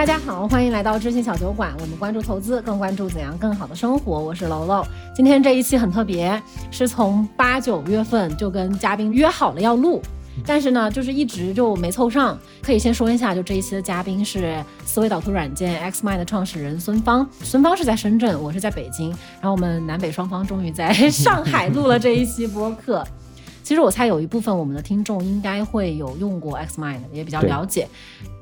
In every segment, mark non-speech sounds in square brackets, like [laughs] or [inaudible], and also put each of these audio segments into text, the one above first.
大家好，欢迎来到知行小酒馆。我们关注投资，更关注怎样更好的生活。我是楼楼。今天这一期很特别，是从八九月份就跟嘉宾约好了要录，但是呢，就是一直就没凑上。可以先说一下，就这一期的嘉宾是思维导图软件 XMind 的创始人孙芳。孙芳是在深圳，我是在北京，然后我们南北双方终于在 [laughs] 上海录了这一期播客。其实我猜有一部分我们的听众应该会有用过 XMind，也比较了解。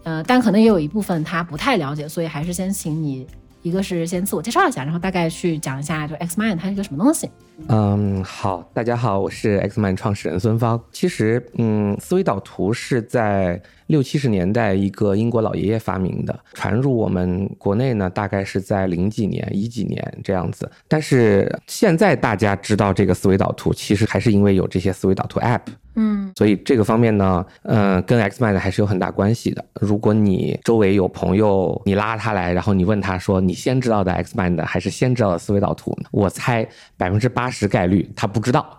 呃，但可能也有一部分他不太了解，所以还是先请你，一个是先自我介绍一下，然后大概去讲一下，就 XMind 它是一个什么东西。嗯，好，大家好，我是 XMind 创始人孙芳。其实，嗯，思维导图是在六七十年代一个英国老爷爷发明的，传入我们国内呢，大概是在零几年、一几年这样子。但是现在大家知道这个思维导图，其实还是因为有这些思维导图 App。嗯，所以这个方面呢，嗯，跟 XMind 还是有很大关系的。如果你周围有朋友，你拉他来，然后你问他说，你先知道的 XMind 还是先知道的思维导图？我猜百分之八十概率他不知道。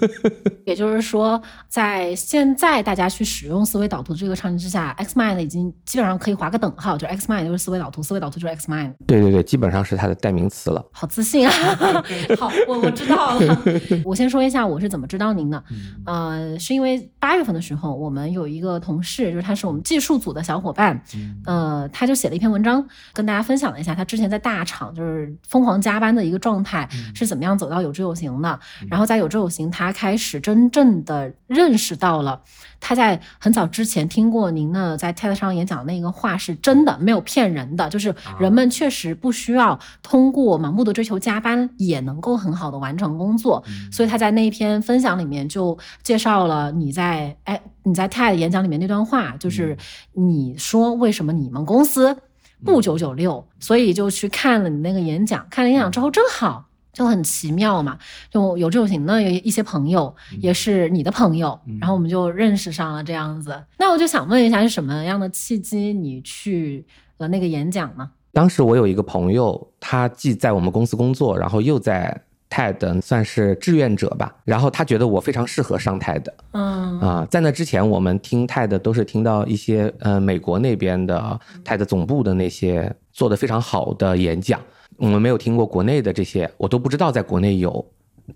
[laughs] 也就是说，在现在大家去使用思维导图这个场景之下，XMind 已经基本上可以划个等号，就 XMind 就是思维导图，思维导图就是 XMind。对对对，基本上是它的代名词了。好自信啊！[laughs] 好，我我知道了。[laughs] 我先说一下我是怎么知道您的，呃。是因为八月份的时候，我们有一个同事，就是他是我们技术组的小伙伴，呃，他就写了一篇文章，跟大家分享了一下他之前在大厂就是疯狂加班的一个状态是怎么样走到有志有行的。然后在有志有行，他开始真正的认识到了他在很早之前听过您呢在 TED 上演讲那个话是真的，没有骗人的，就是人们确实不需要通过盲目的追求加班也能够很好的完成工作。所以他在那一篇分享里面就介绍。了你在哎你在 TED 演讲里面那段话，就是你说为什么你们公司不九九六，所以就去看了你那个演讲。看了演讲之后，正好就很奇妙嘛，就有这种型的有一些朋友也是你的朋友，然后我们就认识上了这样子。那我就想问一下，是什么样的契机你去了那个演讲呢？当时我有一个朋友，他既在我们公司工作，然后又在。TED 算是志愿者吧，然后他觉得我非常适合上 TED。嗯啊，在那之前我们听 TED 都是听到一些呃美国那边的 TED 总部的那些做的非常好的演讲，我们没有听过国内的这些，我都不知道在国内有，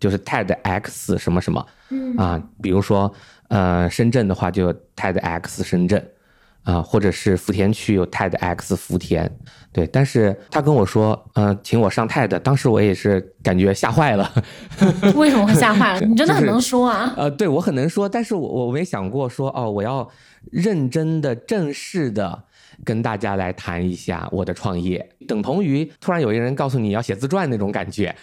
就是 TEDx 什么什么。嗯啊，比如说呃深圳的话就 TEDx 深圳。啊，或者是福田区有 TEDx 福田，对，但是他跟我说，嗯，请我上 TED，当时我也是感觉吓坏了。[laughs] 为什么会吓坏了？[laughs] 你真的很能说啊。呃，对我很能说，但是我我没想过说，哦，我要认真的、正式的跟大家来谈一下我的创业，等同于突然有一个人告诉你要写自传那种感觉。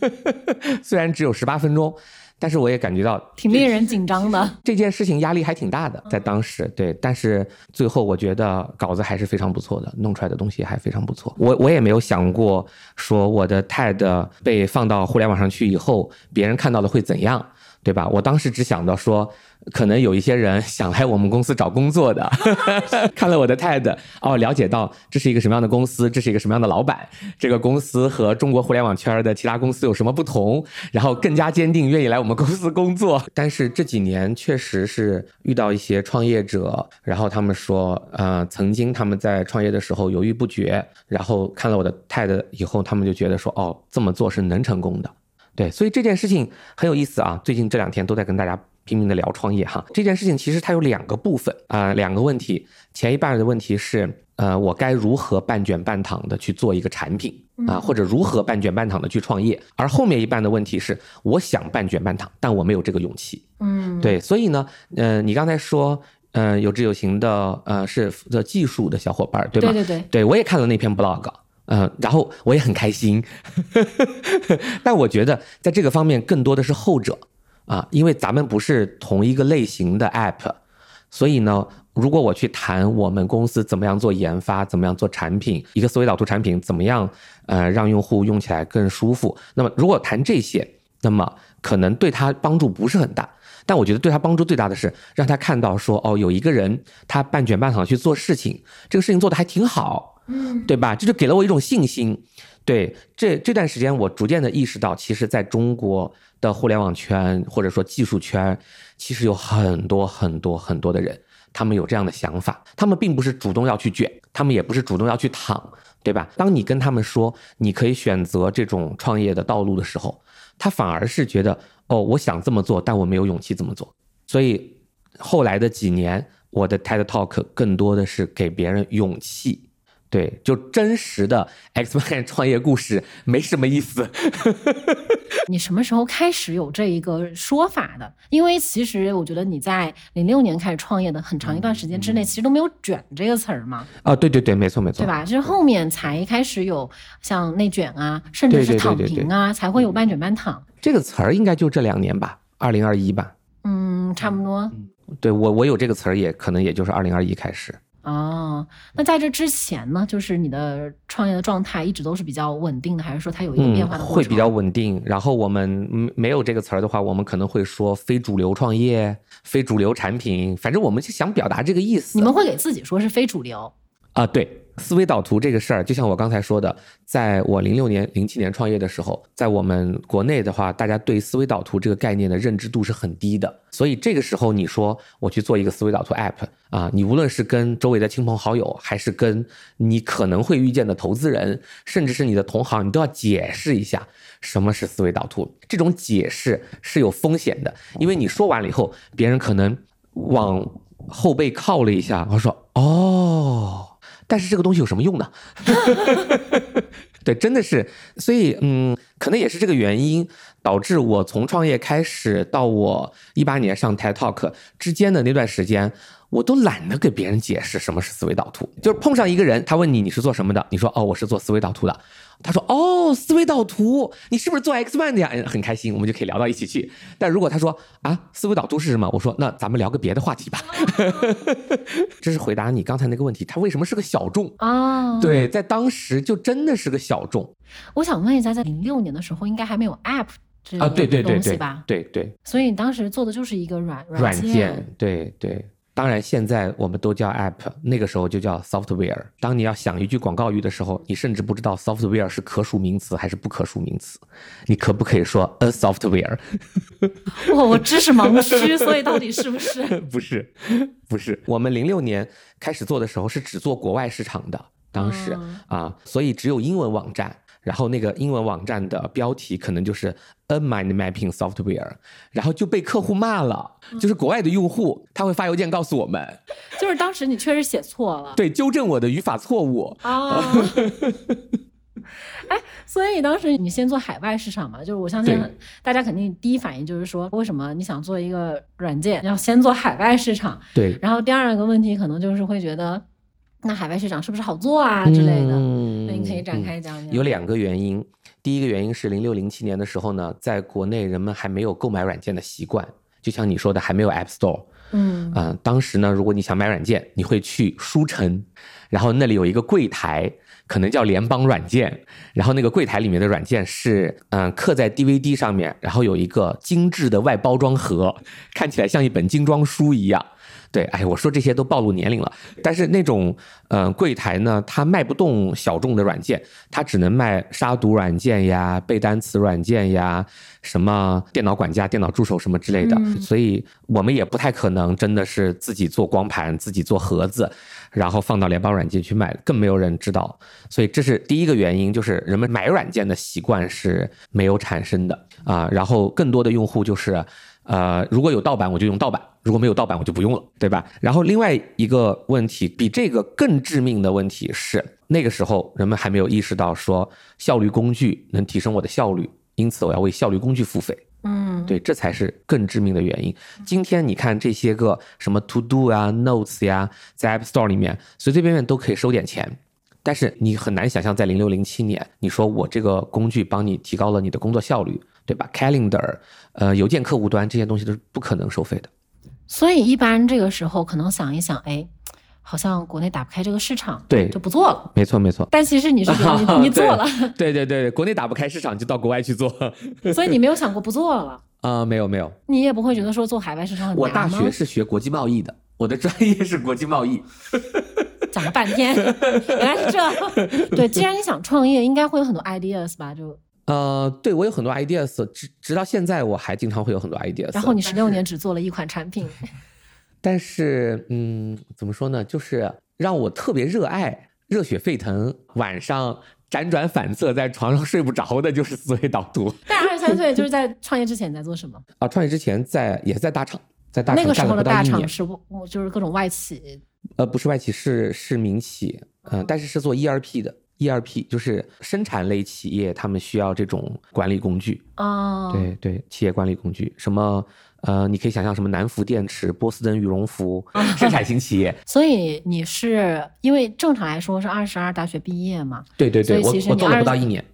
[laughs] 虽然只有十八分钟。但是我也感觉到挺令人紧张的，这件事情压力还挺大的，在当时对，但是最后我觉得稿子还是非常不错的，弄出来的东西还非常不错。我我也没有想过说我的 TED 被放到互联网上去以后，别人看到了会怎样。对吧？我当时只想到说，可能有一些人想来我们公司找工作的，[laughs] 看了我的 TED，哦，了解到这是一个什么样的公司，这是一个什么样的老板，这个公司和中国互联网圈的其他公司有什么不同，然后更加坚定愿意来我们公司工作。[laughs] 但是这几年确实是遇到一些创业者，然后他们说，呃，曾经他们在创业的时候犹豫不决，然后看了我的 TED 以后，他们就觉得说，哦，这么做是能成功的。对，所以这件事情很有意思啊！最近这两天都在跟大家拼命的聊创业哈。这件事情其实它有两个部分啊，两个问题。前一半的问题是，呃，我该如何半卷半躺的去做一个产品啊，或者如何半卷半躺的去创业？而后面一半的问题是，我想半卷半躺，但我没有这个勇气。嗯，对，所以呢，呃，你刚才说，呃，有志有行的，呃，是负责技术的小伙伴，对吧？对对对，对我也看了那篇 blog。嗯，然后我也很开心，[laughs] 但我觉得在这个方面更多的是后者啊，因为咱们不是同一个类型的 app，所以呢，如果我去谈我们公司怎么样做研发，怎么样做产品，一个思维导图产品怎么样呃让用户用起来更舒服，那么如果谈这些，那么可能对他帮助不是很大，但我觉得对他帮助最大的是让他看到说哦，有一个人他半卷半躺去做事情，这个事情做的还挺好。对吧？这就给了我一种信心。对，这这段时间我逐渐的意识到，其实在中国的互联网圈或者说技术圈，其实有很多很多很多的人。他们有这样的想法，他们并不是主动要去卷，他们也不是主动要去躺，对吧？当你跟他们说你可以选择这种创业的道路的时候，他反而是觉得哦，我想这么做，但我没有勇气这么做。所以后来的几年，我的 TED Talk 更多的是给别人勇气。对，就真实的 X Man 创业故事没什么意思。[laughs] 你什么时候开始有这一个说法的？因为其实我觉得你在零六年开始创业的很长一段时间之内，其实都没有“卷”这个词儿嘛。啊，对对对，没错没错，对吧？就是后面才开始有像内卷啊，甚至是躺平啊，才会有半卷半躺这个词儿，应该就这两年吧，二零二一吧。嗯，差不多。对我，我有这个词儿，也可能也就是二零二一开始。哦，那在这之前呢，就是你的创业的状态一直都是比较稳定的，还是说它有一个变化的会比较稳定。然后我们没有这个词儿的话，我们可能会说非主流创业、非主流产品，反正我们就想表达这个意思。你们会给自己说是非主流啊？对。思维导图这个事儿，就像我刚才说的，在我零六年、零七年创业的时候，在我们国内的话，大家对思维导图这个概念的认知度是很低的。所以这个时候，你说我去做一个思维导图 app 啊，你无论是跟周围的亲朋好友，还是跟你可能会遇见的投资人，甚至是你的同行，你都要解释一下什么是思维导图。这种解释是有风险的，因为你说完了以后，别人可能往后背靠了一下，他说：“哦。”但是这个东西有什么用呢？[laughs] 对，真的是，所以嗯，可能也是这个原因导致我从创业开始到我一八年上 TED Talk 之间的那段时间。我都懒得给别人解释什么是思维导图，就是碰上一个人，他问你你是做什么的，你说哦我是做思维导图的，他说哦思维导图，你是不是做 X One 的呀？很开心，我们就可以聊到一起去。但如果他说啊思维导图是什么，我说那咱们聊个别的话题吧。[laughs] 这是回答你刚才那个问题，它为什么是个小众啊？对，在当时就真的是个小众。我想问一下，在零六年的时候，应该还没有 App 这啊？对对对对吧？对对。所以你当时做的就是一个软软件，对对。当然，现在我们都叫 app，那个时候就叫 software。当你要想一句广告语的时候，你甚至不知道 software 是可数名词还是不可数名词。你可不可以说 a software？[laughs] 哇，我知识盲区，所以到底是不是？[laughs] 不是，不是。我们零六年开始做的时候是只做国外市场的，当时啊，所以只有英文网站。然后那个英文网站的标题可能就是 a mind mapping software，然后就被客户骂了，就是国外的用户他会发邮件告诉我们，就是当时你确实写错了，对，纠正我的语法错误啊。[laughs] 哎，所以当时你先做海外市场嘛，就是我相信大家肯定第一反应就是说，为什么你想做一个软件要先做海外市场？对。然后第二个问题可能就是会觉得。那海外市场是不是好做啊之类的？嗯那你可以展开讲讲。有两个原因，第一个原因是零六零七年的时候呢，在国内人们还没有购买软件的习惯，就像你说的，还没有 App Store。嗯嗯，当时呢，如果你想买软件，你会去书城，然后那里有一个柜台，可能叫联邦软件，然后那个柜台里面的软件是嗯刻在 DVD 上面，然后有一个精致的外包装盒，看起来像一本精装书一样。对，哎，我说这些都暴露年龄了。但是那种，呃，柜台呢，它卖不动小众的软件，它只能卖杀毒软件呀、背单词软件呀、什么电脑管家、电脑助手什么之类的。所以我们也不太可能真的是自己做光盘、自己做盒子，然后放到联邦软件去卖，更没有人知道。所以这是第一个原因，就是人们买软件的习惯是没有产生的啊。然后更多的用户就是。呃，如果有盗版我就用盗版，如果没有盗版我就不用了，对吧？然后另外一个问题，比这个更致命的问题是，那个时候人们还没有意识到说效率工具能提升我的效率，因此我要为效率工具付费。嗯，对，这才是更致命的原因。今天你看这些个什么 To Do 啊、Notes 呀，在 App Store 里面随随便便都可以收点钱，但是你很难想象在零六零七年，你说我这个工具帮你提高了你的工作效率。对吧？Calendar，呃，邮件客户端这些东西都是不可能收费的。所以一般这个时候可能想一想，哎，好像国内打不开这个市场，对，就不做了。没错，没错。但其实你是你 [laughs] 你做了，对对对，国内打不开市场就到国外去做。所以你没有想过不做了？啊，没有没有。你也不会觉得说做海外市场很难我大学是学国际贸易的，我的专业是国际贸易。[laughs] 讲了半天，原来是这。对，既然你想创业，应该会有很多 ideas 吧？就。呃，对我有很多 ideas，直直到现在我还经常会有很多 ideas。然后你十六年只做了一款产品，[laughs] 但是嗯，怎么说呢？就是让我特别热爱、热血沸腾，晚上辗转反侧在床上睡不着的，就是思维导图。但二十三岁就是在创业之前你在做什么？[laughs] 啊，创业之前在也是在大厂，在大厂那个时候的大厂。是不就是各种外企呃，不是外企，是是民企，嗯、但是是做 ERP 的。ERP 就是生产类企业，他们需要这种管理工具。哦，对对，企业管理工具，什么呃，你可以想象什么南孚电池、波司登羽绒服，生产型企业。所以你是因为正常来说是二十二大学毕业嘛，对对对，我我做了不到一年。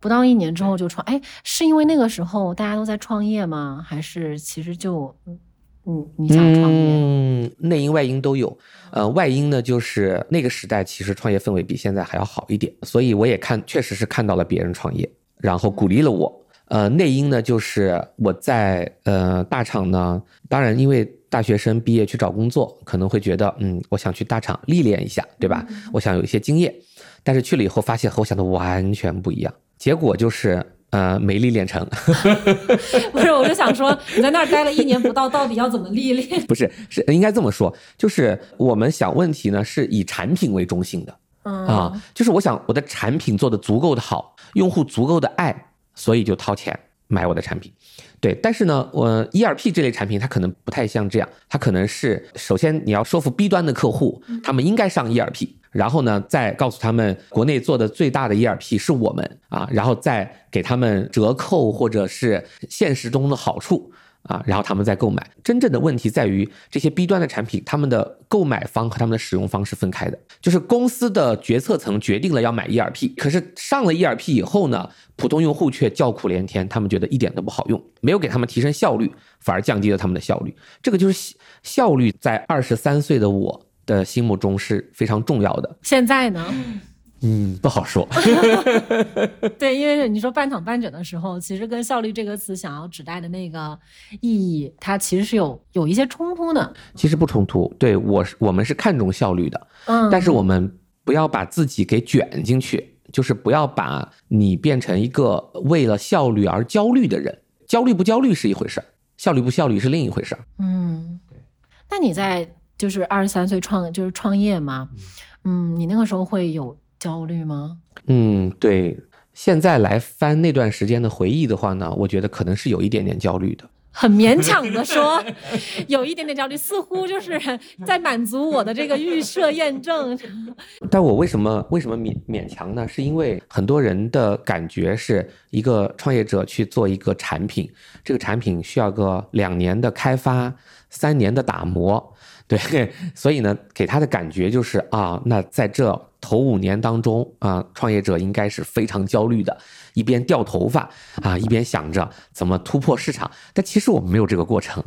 不到一年之后就创，哎，是因为那个时候大家都在创业吗？还是其实就嗯嗯你想创业？嗯，内因外因都有。呃，外因呢，就是那个时代其实创业氛围比现在还要好一点，所以我也看，确实是看到了别人创业，然后鼓励了我。呃，内因呢，就是我在呃大厂呢，当然因为大学生毕业去找工作，可能会觉得，嗯，我想去大厂历练一下，对吧？我想有一些经验，但是去了以后发现和我想的完全不一样，结果就是呃没历练成。[laughs] 不是，我就想说你在那儿待了一年不到，[laughs] 到底要怎么历练？不是，是应该这么说，就是我们想问题呢是以产品为中心的嗯啊，就是我想我的产品做的足够的好，用户足够的爱，所以就掏钱买我的产品。对，但是呢，我 ERP 这类产品它可能不太像这样，它可能是首先你要说服 B 端的客户，他们应该上 ERP，然后呢再告诉他们国内做的最大的 ERP 是我们啊，然后再给他们折扣或者是现实中的好处。啊，然后他们再购买。真正的问题在于这些 B 端的产品，他们的购买方和他们的使用方是分开的。就是公司的决策层决定了要买 ERP，可是上了 ERP 以后呢，普通用户却叫苦连天，他们觉得一点都不好用，没有给他们提升效率，反而降低了他们的效率。这个就是效率，在二十三岁的我的心目中是非常重要的。现在呢？嗯，不好说。[laughs] 对，因为你说半躺半枕的时候，其实跟效率这个词想要指代的那个意义，它其实是有有一些冲突的。其实不冲突，对我是我们是看重效率的，嗯，但是我们不要把自己给卷进去，就是不要把你变成一个为了效率而焦虑的人。焦虑不焦虑是一回事儿，效率不效率是另一回事儿。嗯，那你在就是二十三岁创就是创业嘛，嗯，你那个时候会有焦虑吗？嗯，对。现在来翻那段时间的回忆的话呢，我觉得可能是有一点点焦虑的。很勉强的说，[laughs] 有一点点焦虑，似乎就是在满足我的这个预设验证。[laughs] 但我为什么为什么勉勉强呢？是因为很多人的感觉是一个创业者去做一个产品，这个产品需要个两年的开发，三年的打磨，对，[laughs] 所以呢，给他的感觉就是啊，那在这头五年当中啊，创业者应该是非常焦虑的，一边掉头发啊，一边想着怎么突破市场。但其实我们没有这个过程。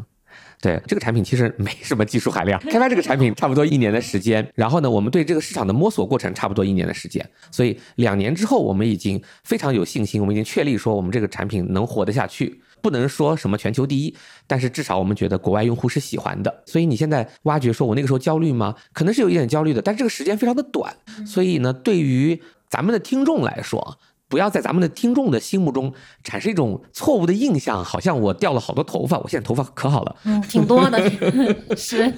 对这个产品其实没什么技术含量，开发这个产品差不多一年的时间，然后呢，我们对这个市场的摸索过程差不多一年的时间，所以两年之后，我们已经非常有信心，我们已经确立说我们这个产品能活得下去，不能说什么全球第一，但是至少我们觉得国外用户是喜欢的。所以你现在挖掘说我那个时候焦虑吗？可能是有一点焦虑的，但是这个时间非常的短，所以呢，对于咱们的听众来说。不要在咱们的听众的心目中产生一种错误的印象，好像我掉了好多头发，我现在头发可好了。嗯，挺多的，[laughs] 是，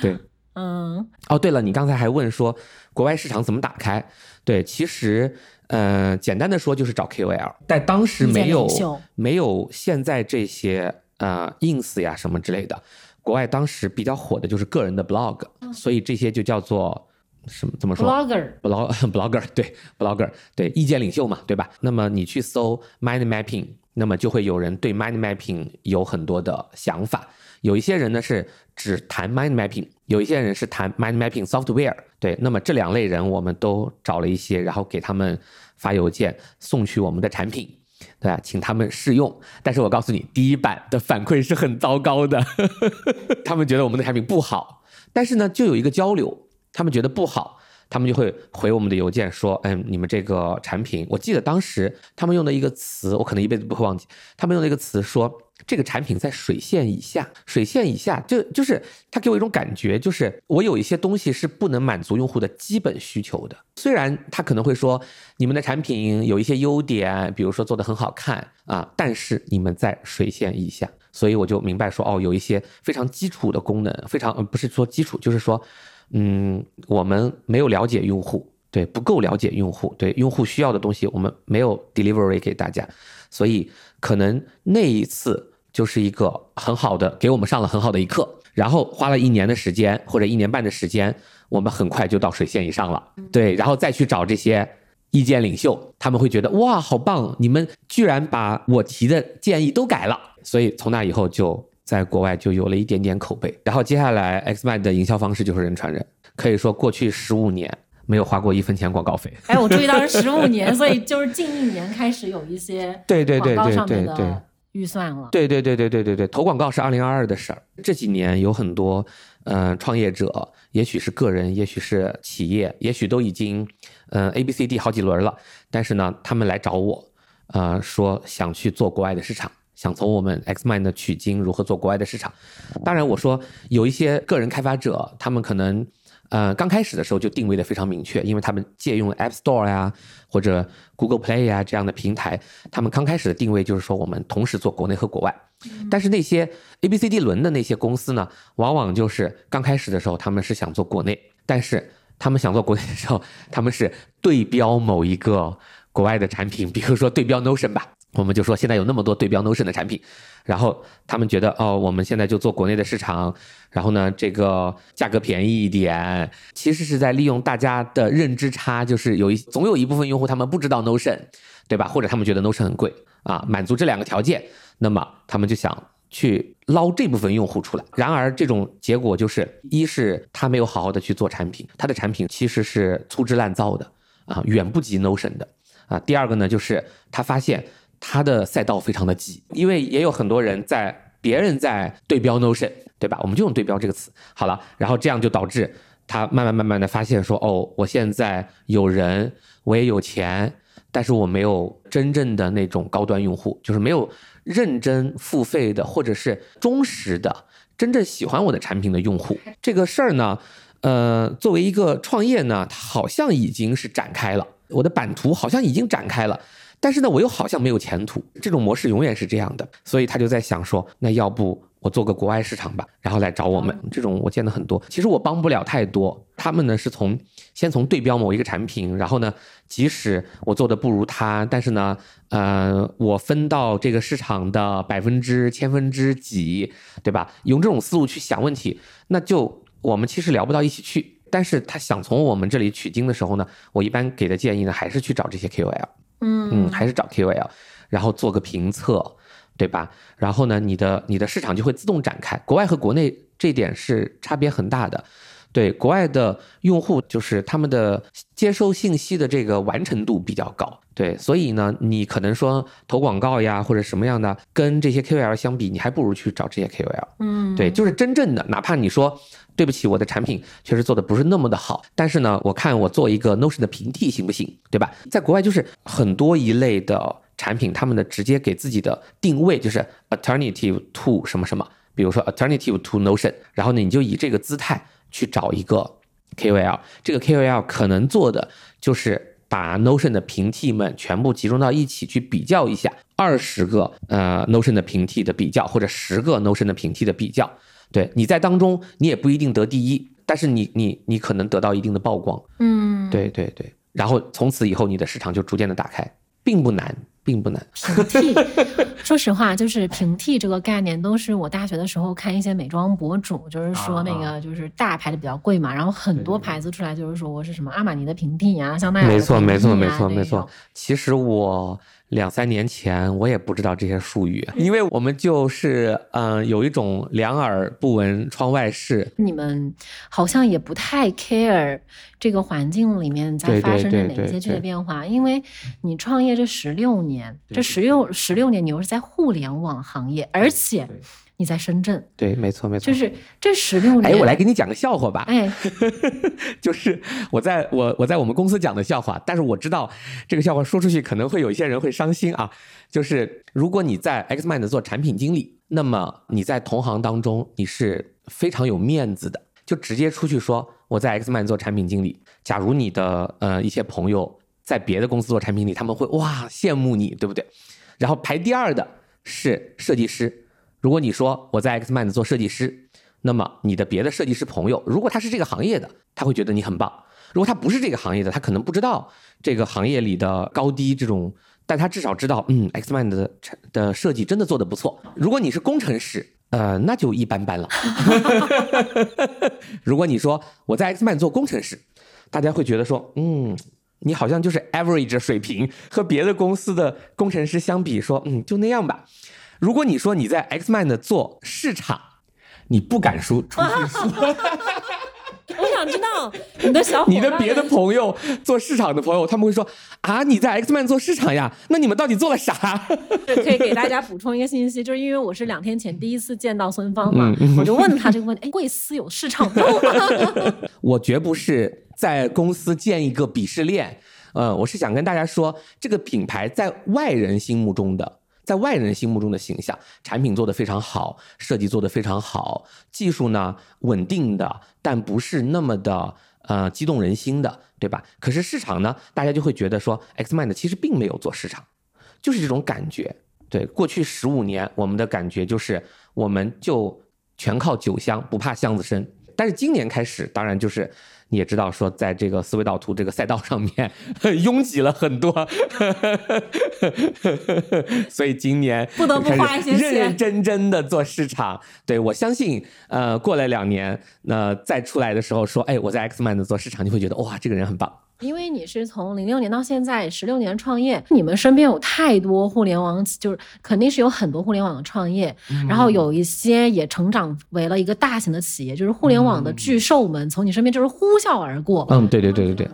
对，嗯哦，对了，你刚才还问说国外市场怎么打开？对，其实呃，简单的说就是找 KOL，但当时没有没有现在这些呃 ins 呀什么之类的，国外当时比较火的就是个人的 blog，所以这些就叫做什么怎么说？，blogger，blog [laughs] blogger 对 blogger 对意见领袖嘛，对吧？那么你去搜 mind mapping，那么就会有人对 mind mapping 有很多的想法。有一些人呢是只谈 mind mapping，有一些人是谈 mind mapping software。对，那么这两类人我们都找了一些，然后给他们发邮件送去我们的产品。对吧？请他们试用，但是我告诉你，第一版的反馈是很糟糕的，[laughs] 他们觉得我们的产品不好，但是呢，就有一个交流，他们觉得不好，他们就会回我们的邮件说，嗯，你们这个产品，我记得当时他们用的一个词，我可能一辈子不会忘记，他们用的一个词说，这个产品在水线以下，水线以下，就就是他给我一种感觉，就是我有一些东西是不能满足用户的基本需求的。虽然他可能会说，你们的产品有一些优点，比如说做的很好看啊，但是你们在水线以下。所以我就明白说，哦，有一些非常基础的功能，非常呃不是说基础，就是说，嗯，我们没有了解用户，对，不够了解用户，对，用户需要的东西我们没有 delivery 给大家，所以可能那一次就是一个很好的给我们上了很好的一课，然后花了一年的时间或者一年半的时间，我们很快就到水线以上了，对，然后再去找这些。意见领袖他们会觉得哇，好棒！你们居然把我提的建议都改了，所以从那以后就在国外就有了一点点口碑。然后接下来，Xmind 的营销方式就是人传人，可以说过去十五年没有花过一分钱广告费。哎，我注意到是十五年，所以就是近一年开始有一些 [laughs] 对对对对对对预算了。对对对对对对对，投广告是二零二二的事儿。这几年有很多嗯创业者，也许是个人，也许是企业，也许都已经。嗯，A、B、C、D 好几轮了，但是呢，他们来找我，呃，说想去做国外的市场，想从我们 Xmind 取经，如何做国外的市场。当然，我说有一些个人开发者，他们可能，呃，刚开始的时候就定位的非常明确，因为他们借用了 App Store 呀或者 Google Play 呀这样的平台，他们刚开始的定位就是说我们同时做国内和国外。但是那些 A、B、C、D 轮的那些公司呢，往往就是刚开始的时候他们是想做国内，但是。他们想做国内的时候，他们是对标某一个国外的产品，比如说对标 Notion 吧，我们就说现在有那么多对标 Notion 的产品，然后他们觉得哦，我们现在就做国内的市场，然后呢，这个价格便宜一点，其实是在利用大家的认知差，就是有一总有一部分用户他们不知道 Notion，对吧？或者他们觉得 Notion 很贵啊，满足这两个条件，那么他们就想。去捞这部分用户出来，然而这种结果就是，一是他没有好好的去做产品，他的产品其实是粗制滥造的啊，远不及 Notion 的啊。第二个呢，就是他发现他的赛道非常的挤，因为也有很多人在别人在对标 Notion，对吧？我们就用对标这个词好了，然后这样就导致他慢慢慢慢的发现说，哦，我现在有人，我也有钱，但是我没有真正的那种高端用户，就是没有。认真付费的，或者是忠实的、真正喜欢我的产品的用户，这个事儿呢，呃，作为一个创业呢，它好像已经是展开了，我的版图好像已经展开了，但是呢，我又好像没有前途。这种模式永远是这样的，所以他就在想说，那要不？我做个国外市场吧，然后来找我们。这种我见的很多。其实我帮不了太多。他们呢是从先从对标某一个产品，然后呢，即使我做的不如他，但是呢，呃，我分到这个市场的百分之千分之几，对吧？用这种思路去想问题，那就我们其实聊不到一起去。但是他想从我们这里取经的时候呢，我一般给的建议呢，还是去找这些 KOL，嗯，还是找 QL，然后做个评测。对吧？然后呢，你的你的市场就会自动展开。国外和国内这点是差别很大的。对，国外的用户就是他们的接收信息的这个完成度比较高。对，所以呢，你可能说投广告呀或者什么样的，跟这些 KOL 相比，你还不如去找这些 KOL。嗯，对，就是真正的，哪怕你说对不起，我的产品确实做的不是那么的好，但是呢，我看我做一个 Notion 的平替行不行？对吧？在国外就是很多一类的。产品他们的直接给自己的定位就是 alternative to 什么什么，比如说 alternative to Notion，然后呢你就以这个姿态去找一个 KOL，这个 KOL 可能做的就是把 Notion 的平替们全部集中到一起去比较一下，二十个呃 Notion 的平替的比较，或者十个 Notion 的平替的比较，对你在当中你也不一定得第一，但是你你你可能得到一定的曝光，嗯，对对对，然后从此以后你的市场就逐渐的打开，并不难。并不难。平替，[laughs] 说实话，就是平替这个概念，都是我大学的时候看一些美妆博主，就是说那个就是大牌的比较贵嘛，然后很多牌子出来就是说我是什么阿玛尼的平替啊，香奈儿没错没错没错没错。其实我。两三年前，我也不知道这些术语，因为我们就是嗯，有一种两耳不闻窗外事。你们好像也不太 care 这个环境里面在发生着哪些剧烈变化，因为你创业这十六年，这十六十六年你又是在互联网行业，而且。你在深圳，对，没错，没错，就是这十六年。哎，我来给你讲个笑话吧。哎，[laughs] 就是我在我我在我们公司讲的笑话，但是我知道这个笑话说出去可能会有一些人会伤心啊。就是如果你在 Xmind 做产品经理，那么你在同行当中你是非常有面子的，就直接出去说我在 Xmind 做产品经理。假如你的呃一些朋友在别的公司做产品经理，他们会哇羡慕你，对不对？然后排第二的是设计师。如果你说我在 Xmind 做设计师，那么你的别的设计师朋友，如果他是这个行业的，他会觉得你很棒；如果他不是这个行业的，他可能不知道这个行业里的高低这种，但他至少知道，嗯，Xmind 的的设计真的做的不错。如果你是工程师，呃，那就一般般了。[laughs] 如果你说我在 Xmind 做工程师，大家会觉得说，嗯，你好像就是 average 水平，和别的公司的工程师相比，说，嗯，就那样吧。如果你说你在 Xmind 做市场，你不敢说出去说。[laughs] 我想知道你的小伙 [laughs] 你的别的朋友做市场的朋友，他们会说啊，你在 Xmind 做市场呀？那你们到底做了啥？可以给大家补充一个信息，就是因为我是两天前第一次见到孙芳嘛，我就问他这个问题：哎，贵司有市场部吗？[laughs] 我绝不是在公司建一个鄙视链，呃，我是想跟大家说，这个品牌在外人心目中的。在外人心目中的形象，产品做得非常好，设计做得非常好，技术呢稳定的，但不是那么的呃激动人心的，对吧？可是市场呢，大家就会觉得说，Xmind 其实并没有做市场，就是这种感觉。对，过去十五年我们的感觉就是，我们就全靠酒香，不怕巷子深。但是今年开始，当然就是。你也知道，说在这个思维导图这个赛道上面，[laughs] 拥挤了很多，所以今年不得不花一些认认真真的做市场。对我相信，呃，过了两年，那再出来的时候说，哎，我在 Xmind 做市场，你会觉得哇，这个人很棒。因为你是从零六年到现在十六年创业，你们身边有太多互联网，就是肯定是有很多互联网的创业，然后有一些也成长为了一个大型的企业，就是互联网的巨兽们从你身边就是呼啸而过。嗯，对对对对对。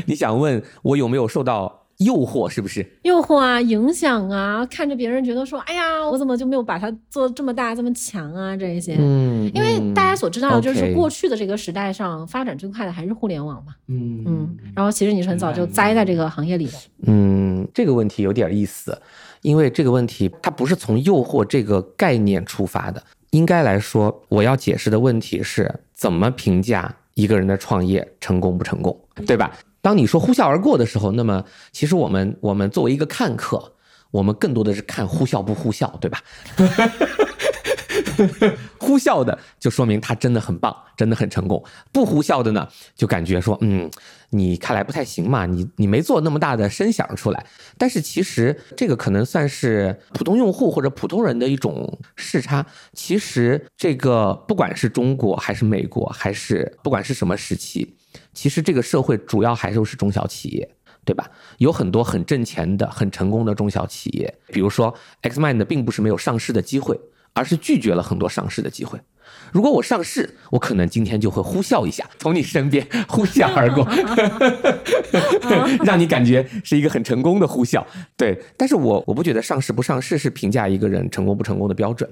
[laughs] 你想问我有没有受到？诱惑是不是？诱惑啊，影响啊，看着别人觉得说，哎呀，我怎么就没有把它做这么大、这么强啊？这一些，嗯，因为大家所知道的就是过去的这个时代上发展最快的还是互联网嘛，嗯嗯，然后其实你是很早就栽在这个行业里的，嗯，这个问题有点意思，因为这个问题它不是从诱惑这个概念出发的，应该来说，我要解释的问题是怎么评价一个人的创业成功不成功，对吧？当你说呼啸而过的时候，那么其实我们我们作为一个看客，我们更多的是看呼啸不呼啸，对吧？[laughs] [laughs] 呼啸的就说明他真的很棒，真的很成功；不呼啸的呢，就感觉说，嗯，你看来不太行嘛，你你没做那么大的声响出来。但是其实这个可能算是普通用户或者普通人的一种视差。其实这个不管是中国还是美国，还是不管是什么时期。其实这个社会主要还是都是中小企业，对吧？有很多很挣钱的、很成功的中小企业。比如说，Xmind 并不是没有上市的机会，而是拒绝了很多上市的机会。如果我上市，我可能今天就会呼啸一下，从你身边 [laughs] 呼啸而过，让你感觉是一个很成功的呼啸。对，但是我我不觉得上市不上市是评价一个人成功不成功的标准。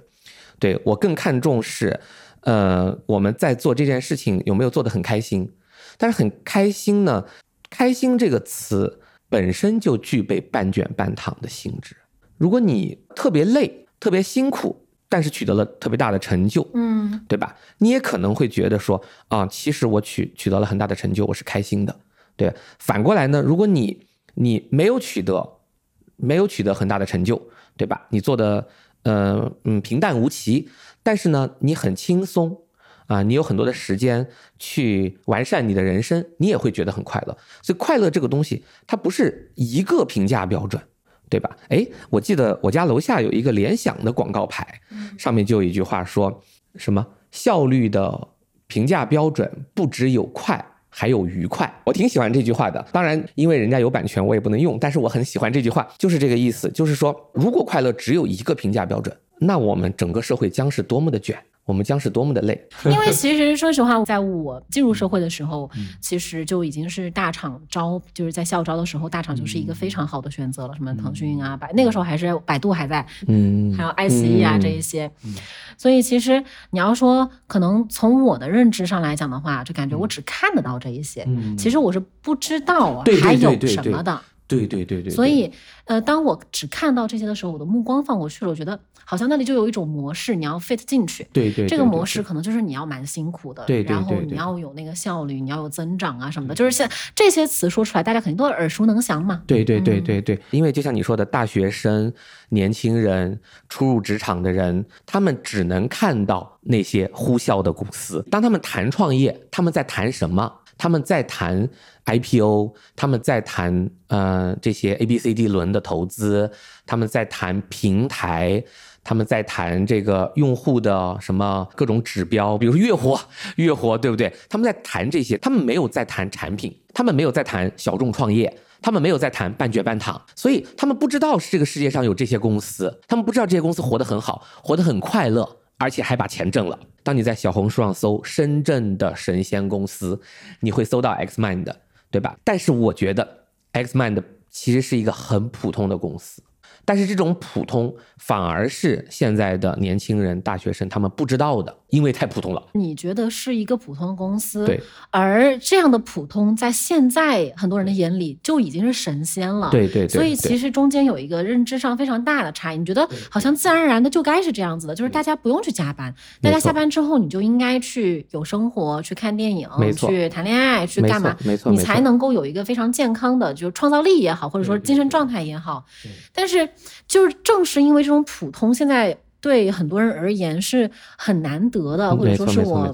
对我更看重是，呃，我们在做这件事情有没有做得很开心。但是很开心呢，开心这个词本身就具备半卷半躺的性质。如果你特别累、特别辛苦，但是取得了特别大的成就，嗯，对吧？你也可能会觉得说啊，其实我取取得了很大的成就，我是开心的。对，反过来呢，如果你你没有取得，没有取得很大的成就，对吧？你做的呃嗯平淡无奇，但是呢，你很轻松。啊，你有很多的时间去完善你的人生，你也会觉得很快乐。所以快乐这个东西，它不是一个评价标准，对吧？哎，我记得我家楼下有一个联想的广告牌，上面就有一句话说什么效率的评价标准不只有快，还有愉快。我挺喜欢这句话的。当然，因为人家有版权，我也不能用。但是我很喜欢这句话，就是这个意思，就是说，如果快乐只有一个评价标准，那我们整个社会将是多么的卷。我们将是多么的累，[laughs] 因为其实说实话，在我进入社会的时候，其实就已经是大厂招，就是在校招的时候，大厂就是一个非常好的选择了。什么腾讯啊，百那个时候还是百度还在，嗯，还有爱奇艺啊这一些。所以其实你要说，可能从我的认知上来讲的话，就感觉我只看得到这一些，其实我是不知道啊还有什么的。对对对对。所以，呃，当我只看到这些的时候，我的目光放过去了，我觉得好像那里就有一种模式，你要 fit 进去。对对。这个模式可能就是你要蛮辛苦的，对对对。然后你要有那个效率，你要有增长啊什么的，就是现这些词说出来，大家肯定都耳熟能详嘛。对对对对对，因为就像你说的，大学生、年轻人、初入职场的人，他们只能看到那些呼啸的公司。当他们谈创业，他们在谈什么？他们在谈 IPO，他们在谈呃这些 A B C D 轮的投资，他们在谈平台，他们在谈这个用户的什么各种指标，比如说月活，[laughs] 月活对不对？他们在谈这些，他们没有在谈产品，他们没有在谈小众创业，他们没有在谈半卷半躺，所以他们不知道是这个世界上有这些公司，他们不知道这些公司活得很好，活得很快乐。而且还把钱挣了。当你在小红书上搜深圳的神仙公司，你会搜到 Xmind，对吧？但是我觉得 Xmind 其实是一个很普通的公司。但是这种普通反而是现在的年轻人、大学生他们不知道的，因为太普通了。你觉得是一个普通的公司，对。而这样的普通，在现在很多人的眼里就已经是神仙了。对对对。所以其实中间有一个认知上非常大的差异。你觉得好像自然而然的就该是这样子的，就是大家不用去加班，大家下班之后你就应该去有生活，去看电影，去谈恋爱，去干嘛？没错，你才能够有一个非常健康的，就是创造力也好，或者说精神状态也好。但是。就是正是因为这种普通，现在对很多人而言是很难得的，或者说是我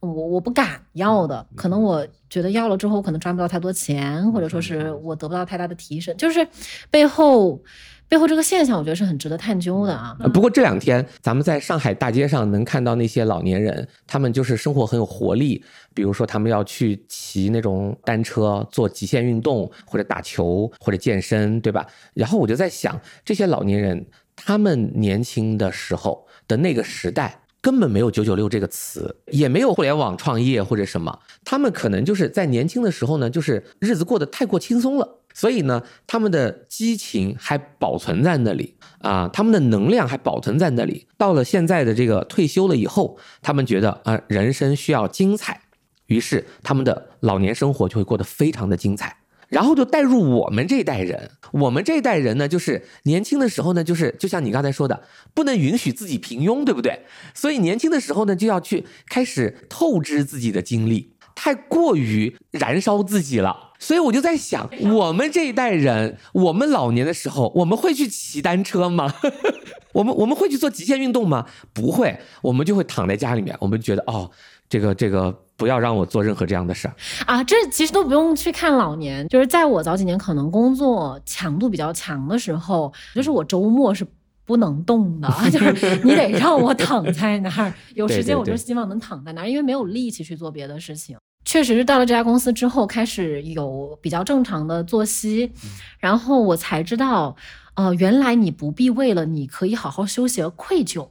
我我不敢要的。可能我觉得要了之后，可能赚不到太多钱，或者说是我得不到太大的提升。就是背后背后这个现象，我觉得是很值得探究的啊。不过这两天咱们在上海大街上能看到那些老年人，他们就是生活很有活力。比如说他们要去骑那种单车，做极限运动，或者打球，或者健身，对吧？然后我就在想，这些老年人，他们年轻的时候的那个时代，根本没有“九九六”这个词，也没有互联网创业或者什么，他们可能就是在年轻的时候呢，就是日子过得太过轻松了，所以呢，他们的激情还保存在那里啊，他们的能量还保存在那里。到了现在的这个退休了以后，他们觉得啊，人生需要精彩。于是他们的老年生活就会过得非常的精彩，然后就带入我们这一代人，我们这一代人呢，就是年轻的时候呢，就是就像你刚才说的，不能允许自己平庸，对不对？所以年轻的时候呢，就要去开始透支自己的精力，太过于燃烧自己了。所以我就在想，我们这一代人，我们老年的时候，我们会去骑单车吗？[laughs] 我们我们会去做极限运动吗？不会，我们就会躺在家里面，我们觉得哦，这个这个。不要让我做任何这样的事儿啊！这其实都不用去看老年，就是在我早几年可能工作强度比较强的时候，就是我周末是不能动的，[laughs] 就是你得让我躺在那儿，有时间我就希望能躺在那儿，因为没有力气去做别的事情。确实是到了这家公司之后，开始有比较正常的作息，然后我才知道，呃，原来你不必为了你可以好好休息而愧疚。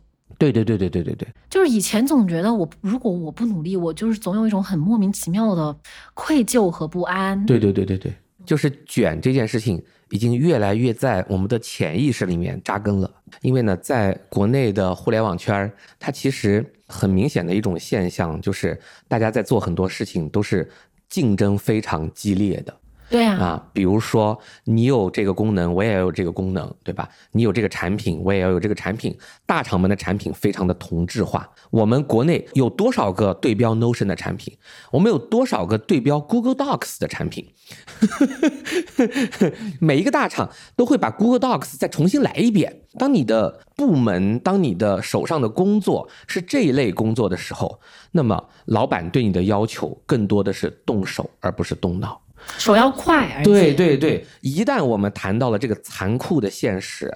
对对对对对对对，就是以前总觉得我如果我不努力，我就是总有一种很莫名其妙的愧疚和不安。对对对对对，就是卷这件事情已经越来越在我们的潜意识里面扎根了。因为呢，在国内的互联网圈它其实很明显的一种现象就是，大家在做很多事情都是竞争非常激烈的。对啊，啊，比如说你有这个功能，我也有这个功能，对吧？你有这个产品，我也要有这个产品。大厂们的产品非常的同质化。我们国内有多少个对标 Notion 的产品？我们有多少个对标 Google Docs 的产品？[laughs] 每一个大厂都会把 Google Docs 再重新来一遍。当你的部门，当你的手上的工作是这一类工作的时候，那么老板对你的要求更多的是动手，而不是动脑。手要快，对对对，一旦我们谈到了这个残酷的现实，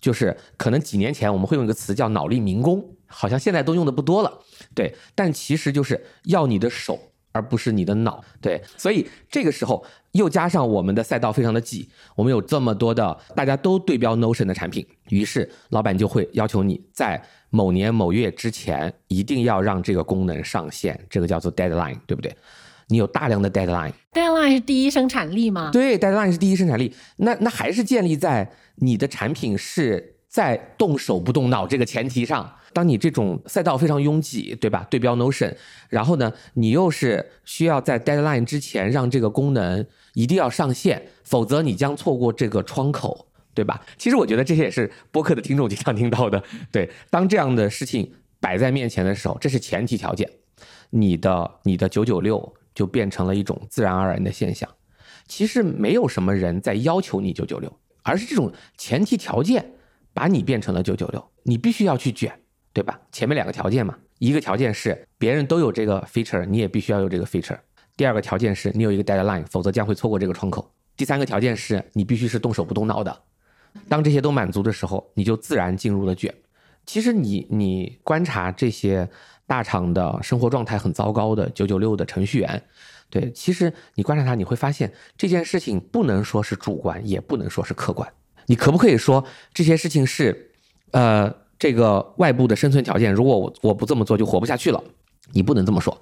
就是可能几年前我们会用一个词叫“脑力民工”，好像现在都用的不多了，对，但其实就是要你的手，而不是你的脑，对，所以这个时候又加上我们的赛道非常的挤，我们有这么多的大家都对标 Notion 的产品，于是老板就会要求你在某年某月之前一定要让这个功能上线，这个叫做 deadline，对不对？你有大量的 deadline，deadline 是第一生产力吗？对，deadline 是第一生产力。那那还是建立在你的产品是在动手不动脑这个前提上，当你这种赛道非常拥挤，对吧？对标 Notion，然后呢，你又是需要在 deadline 之前让这个功能一定要上线，否则你将错过这个窗口，对吧？其实我觉得这些也是播客的听众经常听到的。对，当这样的事情摆在面前的时候，这是前提条件，你的你的九九六就变成了一种自然而然的现象。其实没有什么人在要求你九九六，而是这种前提条件把你变成了九九六，你必须要去卷，对吧？前面两个条件嘛，一个条件是别人都有这个 feature，你也必须要有这个 feature；第二个条件是你有一个 deadline，否则将会错过这个窗口；第三个条件是你必须是动手不动脑的。当这些都满足的时候，你就自然进入了卷。其实你你观察这些大厂的生活状态很糟糕的九九六的程序员。对，其实你观察他，你会发现这件事情不能说是主观，也不能说是客观。你可不可以说这些事情是，呃，这个外部的生存条件？如果我我不这么做，就活不下去了。你不能这么说。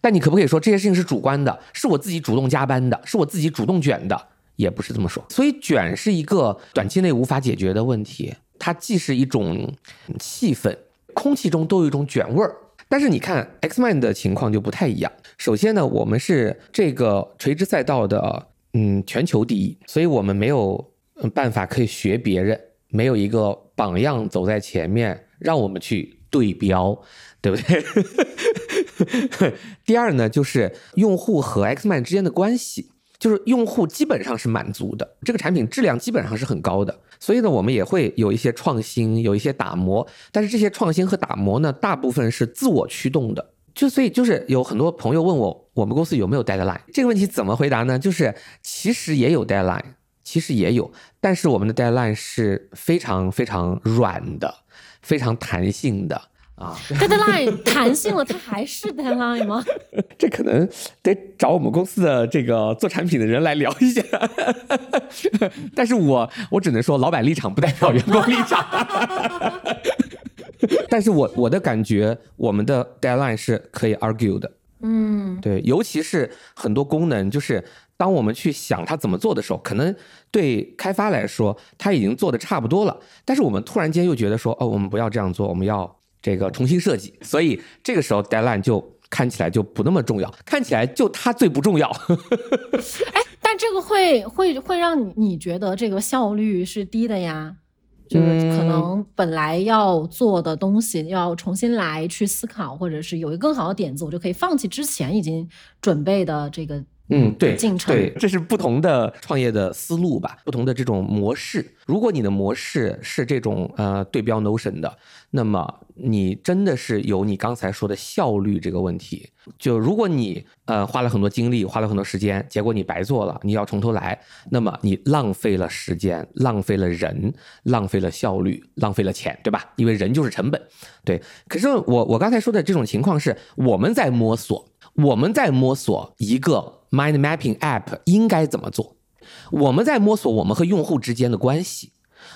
但你可不可以说这些事情是主观的？是我自己主动加班的，是我自己主动卷的？也不是这么说。所以卷是一个短期内无法解决的问题，它既是一种气氛，空气中都有一种卷味儿。但是你看 Xmind 的情况就不太一样。首先呢，我们是这个垂直赛道的嗯全球第一，所以我们没有办法可以学别人，没有一个榜样走在前面让我们去对标，对不对？[laughs] 第二呢，就是用户和 Xmind 之间的关系，就是用户基本上是满足的，这个产品质量基本上是很高的。所以呢，我们也会有一些创新，有一些打磨，但是这些创新和打磨呢，大部分是自我驱动的。就所以就是有很多朋友问我，我们公司有没有 deadline？这个问题怎么回答呢？就是其实也有 deadline，其实也有，但是我们的 deadline 是非常非常软的，非常弹性的。啊，[laughs] deadline 弹性了，它还是 deadline 吗？[laughs] 这可能得找我们公司的这个做产品的人来聊一下。[laughs] 但是我我只能说，老板立场不代表员工立场。但是我我的感觉，我们的 deadline 是可以 argue 的。嗯，对，尤其是很多功能，就是当我们去想它怎么做的时候，可能对开发来说，它已经做的差不多了。但是我们突然间又觉得说，哦，我们不要这样做，我们要。这个重新设计，所以这个时候 deadline 就看起来就不那么重要，看起来就它最不重要。[laughs] 哎，但这个会会会让你你觉得这个效率是低的呀？就是可能本来要做的东西要重新来去思考，或者是有一个更好的点子，我就可以放弃之前已经准备的这个。嗯，对，进程对，这是不同的创业的思路吧，不同的这种模式。如果你的模式是这种呃对标 Notion 的，那么你真的是有你刚才说的效率这个问题。就如果你呃花了很多精力，花了很多时间，结果你白做了，你要从头来，那么你浪费了时间，浪费了人，浪费了效率，浪费了钱，对吧？因为人就是成本。对，可是我我刚才说的这种情况是我们在摸索，我们在摸索一个。Mind Mapping App 应该怎么做？我们在摸索我们和用户之间的关系，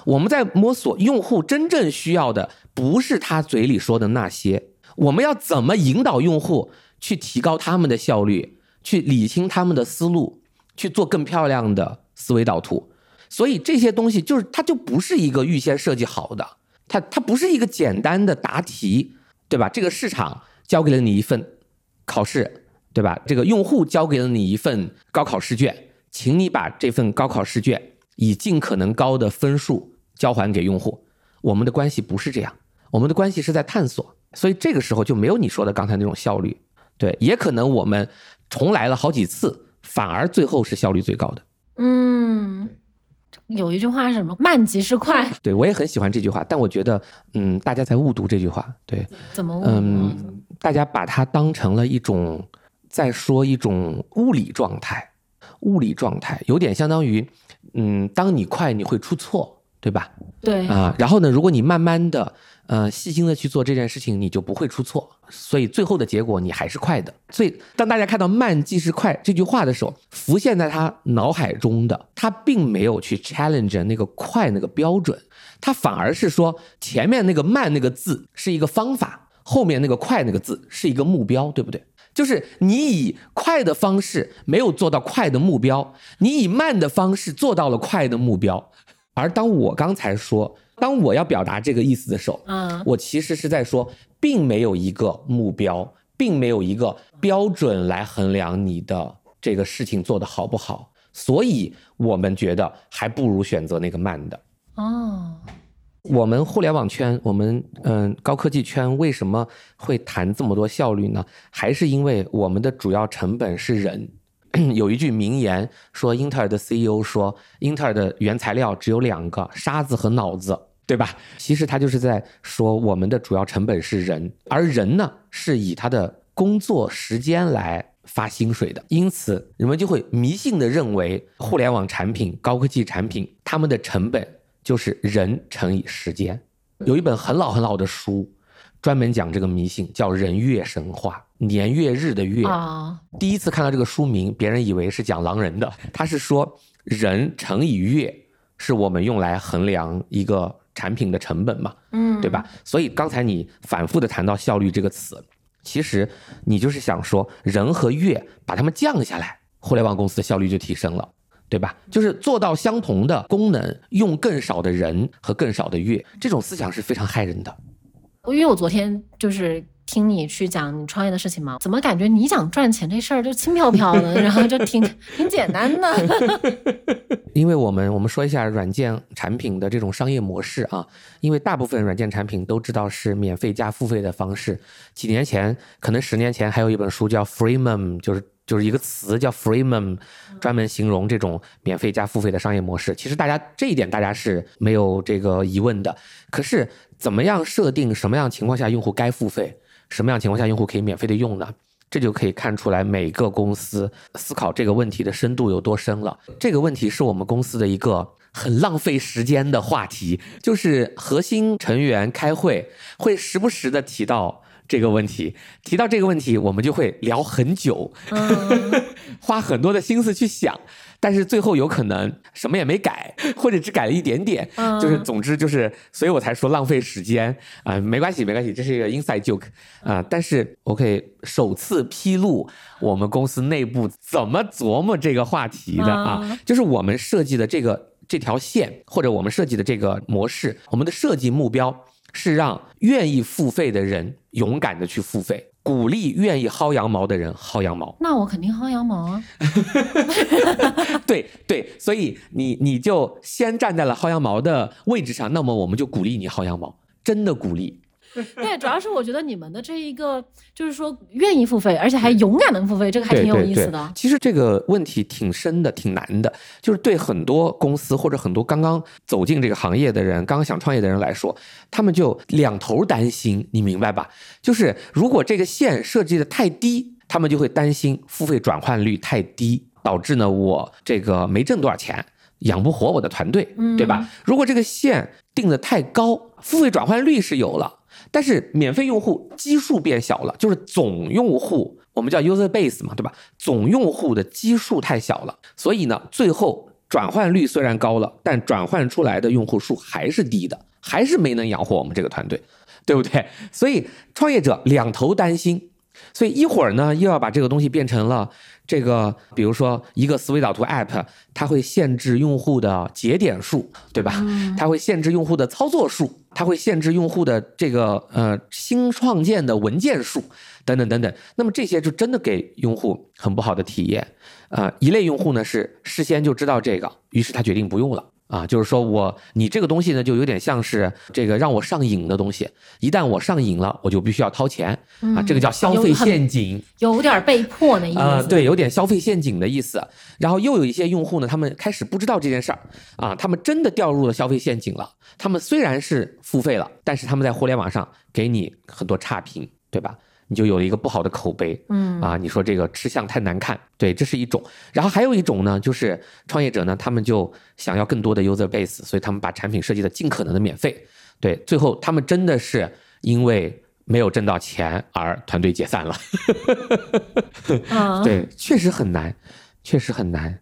我们在摸索用户真正需要的不是他嘴里说的那些，我们要怎么引导用户去提高他们的效率，去理清他们的思路，去做更漂亮的思维导图。所以这些东西就是它就不是一个预先设计好的，它它不是一个简单的答题，对吧？这个市场交给了你一份考试。对吧？这个用户交给了你一份高考试卷，请你把这份高考试卷以尽可能高的分数交还给用户。我们的关系不是这样，我们的关系是在探索，所以这个时候就没有你说的刚才那种效率。对，也可能我们重来了好几次，反而最后是效率最高的。嗯，有一句话是什么？慢即是快。对我也很喜欢这句话，但我觉得，嗯，大家在误读这句话。对，怎么？嗯，大家把它当成了一种。再说一种物理状态，物理状态有点相当于，嗯，当你快你会出错，对吧？对啊，然后呢，如果你慢慢的，呃，细心的去做这件事情，你就不会出错，所以最后的结果你还是快的。所以当大家看到“慢即是快”这句话的时候，浮现在他脑海中的，他并没有去 challenge 那个快那个标准，他反而是说前面那个慢那个字是一个方法，后面那个快那个字是一个目标，对不对？就是你以快的方式没有做到快的目标，你以慢的方式做到了快的目标。而当我刚才说当我要表达这个意思的时候，嗯我其实是在说，并没有一个目标，并没有一个标准来衡量你的这个事情做得好不好，所以我们觉得还不如选择那个慢的。哦，我们互联网圈，我们嗯高科技圈为什么会谈这么多效率呢？还是因为我们的主要成本是人。[clears throat] 有一句名言说，英特尔的 CEO 说，英特尔的原材料只有两个，沙子和脑子，对吧？其实他就是在说，我们的主要成本是人，而人呢是以他的工作时间来发薪水的，因此人们就会迷信的认为，互联网产品、高科技产品，他们的成本就是人乘以时间。有一本很老很老的书，专门讲这个迷信，叫《人月神话》，年月日的月。啊，第一次看到这个书名，别人以为是讲狼人的，他是说人乘以月是我们用来衡量一个产品的成本嘛，嗯，对吧？所以刚才你反复的谈到效率这个词，其实你就是想说人和月把它们降下来，互联网公司的效率就提升了。对吧？就是做到相同的功能，用更少的人和更少的月，这种思想是非常害人的。因为我昨天就是听你去讲你创业的事情嘛，怎么感觉你讲赚钱这事儿就轻飘飘的，[laughs] 然后就挺挺简单的。[laughs] 因为我们我们说一下软件产品的这种商业模式啊，因为大部分软件产品都知道是免费加付费的方式。几年前，可能十年前还有一本书叫 Freemium，就是就是一个词叫 Freemium，专门形容这种免费加付费的商业模式。其实大家这一点大家是没有这个疑问的。可是怎么样设定什么样情况下用户该付费，什么样情况下用户可以免费的用呢？这就可以看出来每个公司思考这个问题的深度有多深了。这个问题是我们公司的一个很浪费时间的话题，就是核心成员开会会时不时的提到这个问题，提到这个问题，我们就会聊很久，嗯。[laughs] 花很多的心思去想。但是最后有可能什么也没改，[laughs] 或者只改了一点点，嗯。就是总之就是，所以我才说浪费时间。啊、没关系没关系，这是一个 inside joke 啊、但是我可以首次披露我们公司内部怎么琢磨这个话题的啊，嗯就是我们设计的这个这条线，或者我们设计的这个模式，我们的设计目标是让愿意付费的人勇敢的去付费，鼓励愿意薅羊毛的人薅羊毛。那我肯定薅羊毛啊。[laughs] 对对，所以你你就先站在了薅羊毛的位置上，那么我们就鼓励你薅羊毛，真的鼓励。[laughs] 对，主要是我觉得你们的这一个就是说愿意付费，而且还勇敢的付费，这个还挺有对对对意思的。其实这个问题挺深的，挺难的，就是对很多公司或者很多刚刚走进这个行业的人，刚刚想创业的人来说，他们就两头担心，你明白吧？就是如果这个线设计的太低，他们就会担心付费转换率太低，导致呢我这个没挣多少钱。养不活我的团队，对吧？如果这个线定的太高，付费转换率是有了，但是免费用户基数变小了，就是总用户，我们叫 user base 嘛，对吧？总用户的基数太小了，所以呢，最后转换率虽然高了，但转换出来的用户数还是低的，还是没能养活我们这个团队，对不对？所以创业者两头担心，所以一会儿呢又要把这个东西变成了这个，比如说一个思维导图 App，它会限制用户的节点数，对吧？它会限制用户的操作数，它会限制用户的这个呃新创建的文件数，等等等等。那么这些就真的给用户很不好的体验。呃，一类用户呢是事先就知道这个，于是他决定不用了。啊，就是说我你这个东西呢，就有点像是这个让我上瘾的东西，一旦我上瘾了，我就必须要掏钱啊，这个叫消费陷阱。有点被迫的意思。啊、对，有点消费陷阱的意思。然后又有一些用户呢，他们开始不知道这件事儿啊，他们真的掉入了消费陷阱了。他们虽然是付费了，但是他们在互联网上给你很多差评，对吧？你就有了一个不好的口碑，嗯啊，你说这个吃相太难看，对，这是一种。然后还有一种呢，就是创业者呢，他们就想要更多的 user base，所以他们把产品设计的尽可能的免费，对，最后他们真的是因为没有挣到钱而团队解散了。嗯，[laughs] 对，确实很难，确实很难，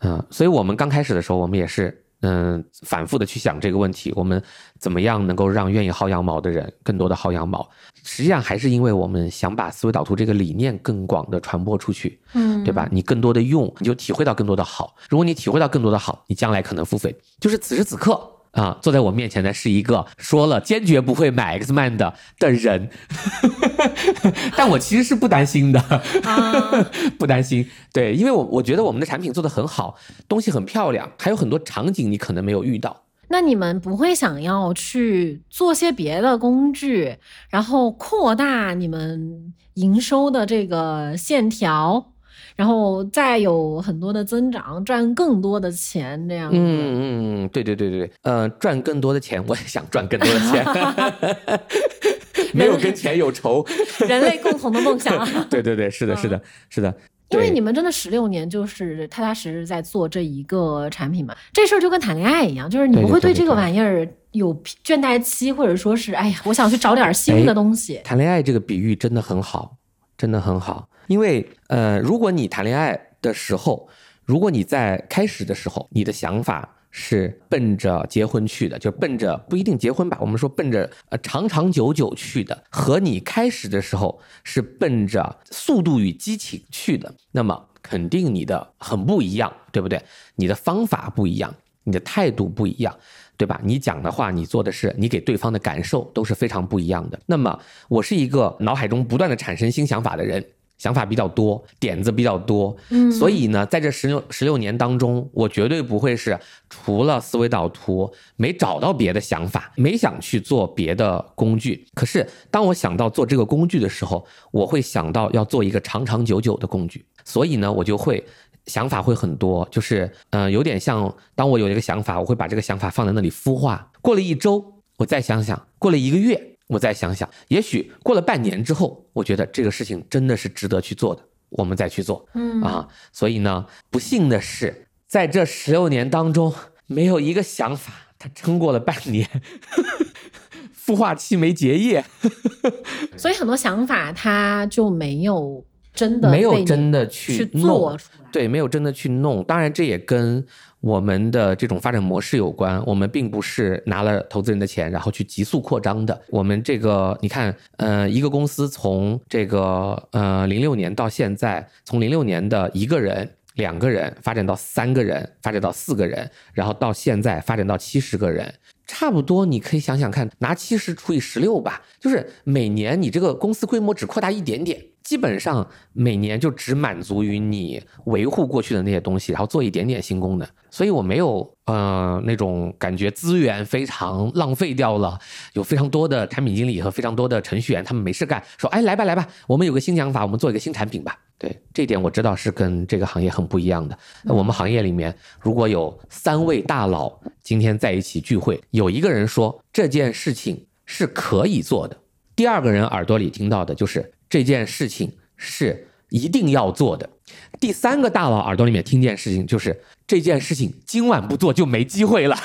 嗯、所以我们刚开始的时候，我们也是嗯、反复的去想这个问题，我们怎么样能够让愿意薅羊毛的人更多的薅羊毛？实际上还是因为我们想把思维导图这个理念更广的传播出去，嗯，对吧？你更多的用，你就体会到更多的好。如果你体会到更多的好，你将来可能付费。就是此时此刻，啊，坐在我面前的是一个说了坚决不会买 X Man 的的人，[laughs] 但我其实是不担心的，[laughs] 不担心。对，因为我我觉得我们的产品做的很好，东西很漂亮，还有很多场景你可能没有遇到。那你们不会想要去做些别的工具，然后扩大你们营收的这个线条？然后再有很多的增长，赚更多的钱，这样。嗯嗯，对对对对呃，赚更多的钱，我也想赚更多的钱，[laughs] 没有跟钱有仇，[laughs] 人类共同的梦想。[laughs] 对对对，是的，是的，是的。因为你们真的十六年就是踏踏实实在做这一个产品嘛，这事儿就跟谈恋爱一样，就是你不会对这个玩意儿有倦怠期，或者说是哎呀，我想去找点新的东西。谈恋爱这个比喻真的很好，真的很好。因为，呃，如果你谈恋爱的时候，如果你在开始的时候，你的想法是奔着结婚去的，就奔着不一定结婚吧，我们说奔着呃长长久久去的，和你开始的时候是奔着速度与激情去的，那么肯定你的很不一样，对不对？你的方法不一样，你的态度不一样，对吧？你讲的话，你做的事，你给对方的感受都是非常不一样的。那么，我是一个脑海中不断的产生新想法的人。想法比较多，点子比较多，嗯，所以呢，在这十六十六年当中，我绝对不会是除了思维导图没找到别的想法，没想去做别的工具。可是当我想到做这个工具的时候，我会想到要做一个长长久久的工具，所以呢，我就会想法会很多，就是嗯，有点像当我有一个想法，我会把这个想法放在那里孵化，过了一周，我再想想，过了一个月。我再想想，也许过了半年之后，我觉得这个事情真的是值得去做的，我们再去做。嗯啊，所以呢，不幸的是，在这十六年当中，没有一个想法它撑过了半年，[laughs] 孵化器没结业，[laughs] 所以很多想法它就没有真的没有真的去做出来，对，没有真的去弄。当然，这也跟。我们的这种发展模式有关，我们并不是拿了投资人的钱，然后去急速扩张的。我们这个，你看，呃，一个公司从这个呃零六年到现在，从零六年的一个人、两个人发展到三个人，发展到四个人，然后到现在发展到七十个人，差不多你可以想想看，拿七十除以十六吧，就是每年你这个公司规模只扩大一点点。基本上每年就只满足于你维护过去的那些东西，然后做一点点新功能，所以我没有呃那种感觉资源非常浪费掉了。有非常多的产品经理和非常多的程序员，他们没事干，说哎来吧来吧，我们有个新想法，我们做一个新产品吧。对这点我知道是跟这个行业很不一样的。那我们行业里面如果有三位大佬今天在一起聚会，有一个人说这件事情是可以做的，第二个人耳朵里听到的就是。这件事情是一定要做的。第三个大佬耳朵里面听见事情就是这件事情今晚不做就没机会了。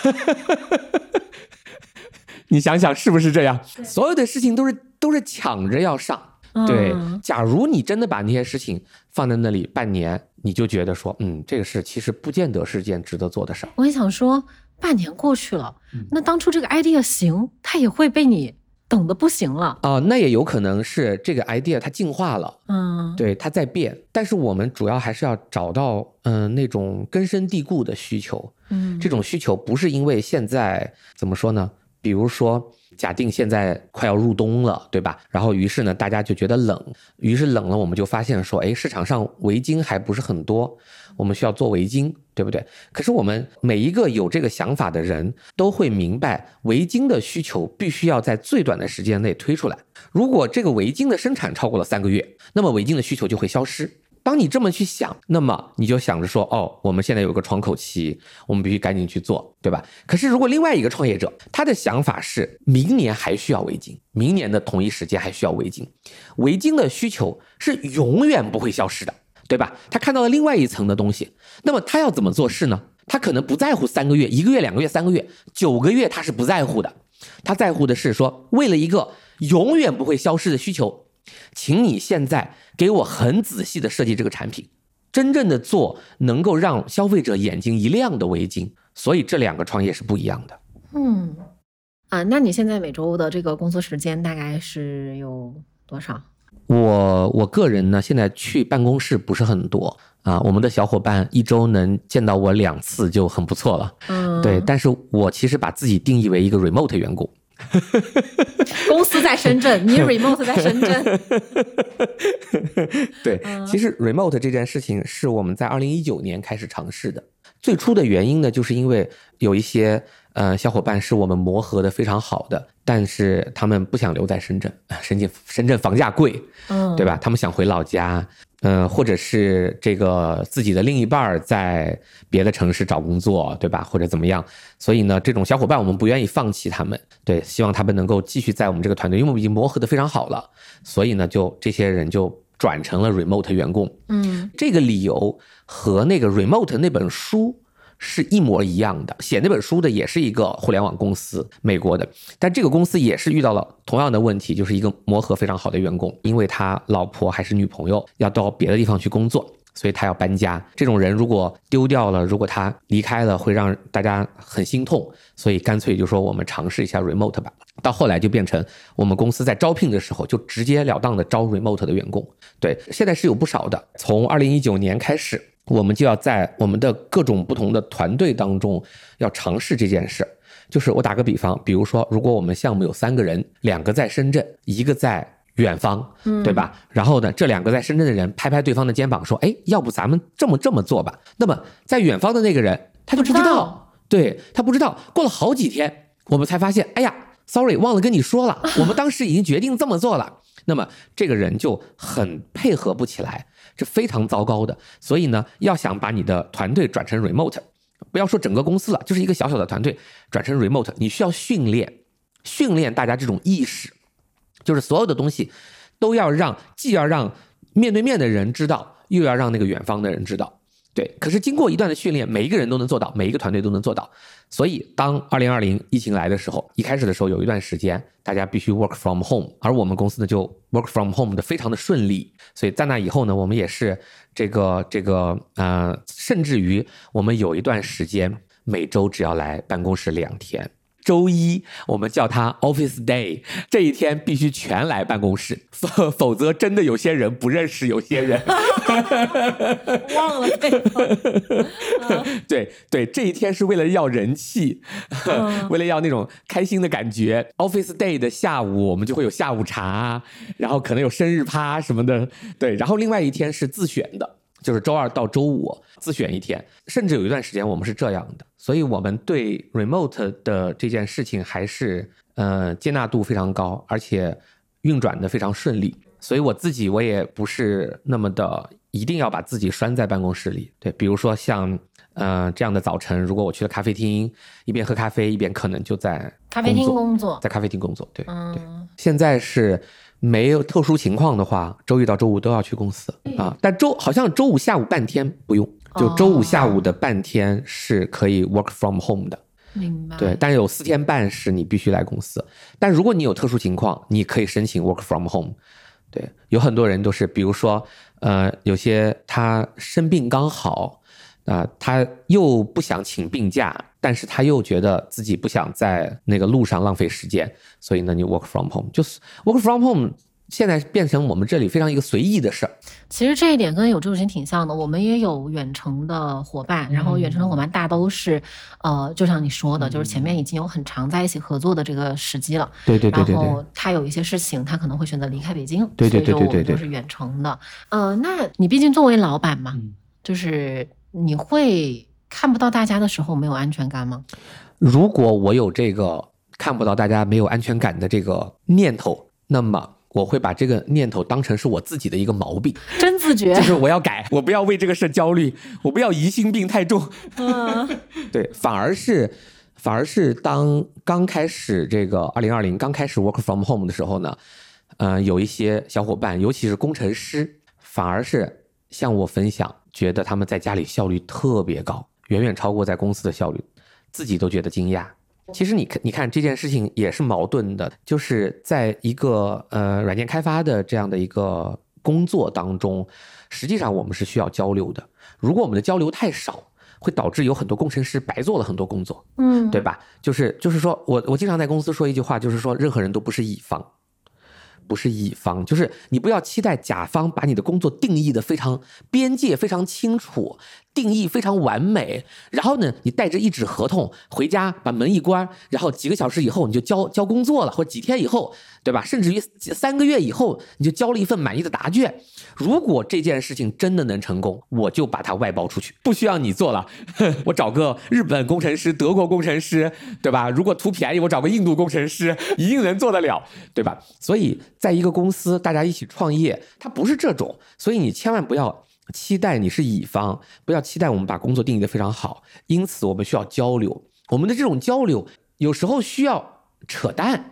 [laughs] 你想想是不是这样？所有的事情都是都是抢着要上。对，假如你真的把那些事情放在那里半年，你就觉得说，嗯，这个事其实不见得是件值得做的事儿。我也想说，半年过去了，那当初这个 idea 行，它也会被你。等的不行了啊，那也有可能是这个 idea 它进化了，嗯，对，它在变。但是我们主要还是要找到，嗯，那种根深蒂固的需求，嗯，这种需求不是因为现在怎么说呢？比如说，假定现在快要入冬了，对吧？然后于是呢，大家就觉得冷，于是冷了，我们就发现说，哎，市场上围巾还不是很多。我们需要做围巾，对不对？可是我们每一个有这个想法的人都会明白，围巾的需求必须要在最短的时间内推出来。如果这个围巾的生产超过了三个月，那么围巾的需求就会消失。当你这么去想，那么你就想着说，哦，我们现在有个窗口期，我们必须赶紧去做，对吧？可是如果另外一个创业者，他的想法是明年还需要围巾，明年的同一时间还需要围巾，围巾的需求是永远不会消失的。对吧？他看到了另外一层的东西，那么他要怎么做事呢？他可能不在乎三个月、一个月、两个月、三个月、九个月，他是不在乎的。他在乎的是说，为了一个永远不会消失的需求，请你现在给我很仔细的设计这个产品，真正的做能够让消费者眼睛一亮的围巾。所以这两个创业是不一样的。嗯，啊，那你现在每周的这个工作时间大概是有多少？我我个人呢，现在去办公室不是很多啊，我们的小伙伴一周能见到我两次就很不错了。嗯，对，但是我其实把自己定义为一个 remote 员工。[laughs] 公司在深圳，你 [laughs] remote 在深圳。[laughs] 对，其实 remote 这件事情是我们在二零一九年开始尝试的。最初的原因呢，就是因为有一些呃小伙伴是我们磨合的非常好的，但是他们不想留在深圳，深圳深圳房价贵，嗯，对吧？他们想回老家，嗯，或者是这个自己的另一半在别的城市找工作，对吧？或者怎么样？所以呢，这种小伙伴我们不愿意放弃他们，对，希望他们能够继续在我们这个团队，因为我们已经磨合的非常好了，所以呢，就这些人就转成了 remote 员工。嗯这个理由和那个 remote 那本书是一模一样的。写那本书的也是一个互联网公司，美国的，但这个公司也是遇到了同样的问题，就是一个磨合非常好的员工，因为他老婆还是女朋友要到别的地方去工作。所以他要搬家，这种人如果丢掉了，如果他离开了，会让大家很心痛，所以干脆就说我们尝试一下 remote 吧。到后来就变成我们公司在招聘的时候就直截了当的招 remote 的员工。对，现在是有不少的。从二零一九年开始，我们就要在我们的各种不同的团队当中要尝试这件事。就是我打个比方，比如说，如果我们项目有三个人，两个在深圳，一个在远方，对吧？然后呢，这两个在深圳的人拍拍对方的肩膀，说：“哎，要不咱们这么这么做吧？”那么在远方的那个人他就不知不知道，对他不知道。过了好几天，我们才发现，哎呀，sorry，忘了跟你说了，[laughs] 我们当时已经决定这么做了。那么这个人就很配合不起来，这非常糟糕的。所以呢，要想把你的团队转成 remote，不要说整个公司了，就是一个小小的团队转成 remote，你需要训练，训练大家这种意识，就是所有的东西都要让，既要让面对面的人知道，又要让那个远方的人知道。对，可是经过一段的训练，每一个人都能做到，每一个团队都能做到。所以，当二零二零疫情来的时候，一开始的时候有一段时间，大家必须 work from home，而我们公司呢就 work from home 的非常的顺利。所以在那以后呢，我们也是这个这个呃，甚至于我们有一段时间每周只要来办公室两天。周一我们叫它 Office Day，这一天必须全来办公室，否否则真的有些人不认识有些人。[laughs] 忘了 [laughs] 对方。对对，这一天是为了要人气，嗯为了要那种开心的感觉。Office Day 的下午，我们就会有下午茶，然后可能有生日趴什么的。对，然后另外一天是自选的，就是周二到周五自选一天，甚至有一段时间我们是这样的。所以我们对 remote 的这件事情还是呃接纳度非常高，而且运转的非常顺利。所以我自己我也不是那么的一定要把自己拴在办公室里。对，比如说像呃这样的早晨，如果我去了咖啡厅，一边喝咖啡一边可能就在咖啡厅工作工作，在咖啡厅工作。对，嗯，现在是没有特殊情况的话，周一到周五都要去公司啊。但周好像周五下午半天不用，就周五下午的半天是可以 work from home 的。明白。对，但有四天半是你必须来公司。但如果你有特殊情况，你可以申请 work from home。对，有很多人都是，比如说，呃，有些他生病刚好，啊、他又不想请病假，但是他又觉得自己不想在那个路上浪费时间，所以呢，你 work from home，就是 work from home。现在变成我们这里非常一个随意的事儿，其实这一点跟有志有行挺像的，我们也有远程的伙伴，然后远程的伙伴大都是，呃，就像你说的，就是前面已经有很长在一起合作的这个时机了。对对对对然后他有一些事情，他可能会选择离开北京，对对对所以就对对对我们就是远程的。呃，那你毕竟作为老板嘛，嗯就是你会看不到大家的时候没有安全感吗？如果我有这个看不到大家没有安全感的这个念头，那么我会把这个念头当成是我自己的一个毛病，真自觉 [laughs] 就，是我要改，我不要为这个事焦虑，我不要疑心病太重。嗯 [laughs] 对，反而是，反而是当刚开始这个二零二零刚开始 work from home 的时候呢，呃，有一些小伙伴，尤其是工程师，反而是向我分享，觉得他们在家里效率特别高，远远超过在公司的效率，自己都觉得惊讶。其实你看，你看这件事情也是矛盾的，就是在一个呃软件开发的这样的一个工作当中，实际上我们是需要交流的。如果我们的交流太少，会导致有很多工程师白做了很多工作，嗯，对吧？就是就是说我我经常在公司说一句话，就是说任何人都不是乙方，不是乙方，就是你不要期待甲方把你的工作定义的非常边界非常清楚，定义非常完美，然后呢，你带着一纸合同回家把门一关，然后几个小时以后你就交交工作了，或几天以后，对吧？甚至于三个月以后你就交了一份满意的答卷。如果这件事情真的能成功，我就把它外包出去，不需要你做了，[laughs] 我找个日本工程师、德国工程师，对吧？如果图便宜，我找个印度工程师，一定能做得了，对吧？所以，在一个公司，大家一起创业，它不是这种，所以你千万不要期待你是乙方，不要期待我们把工作定义的非常好。因此，我们需要交流，我们的这种交流有时候需要扯淡。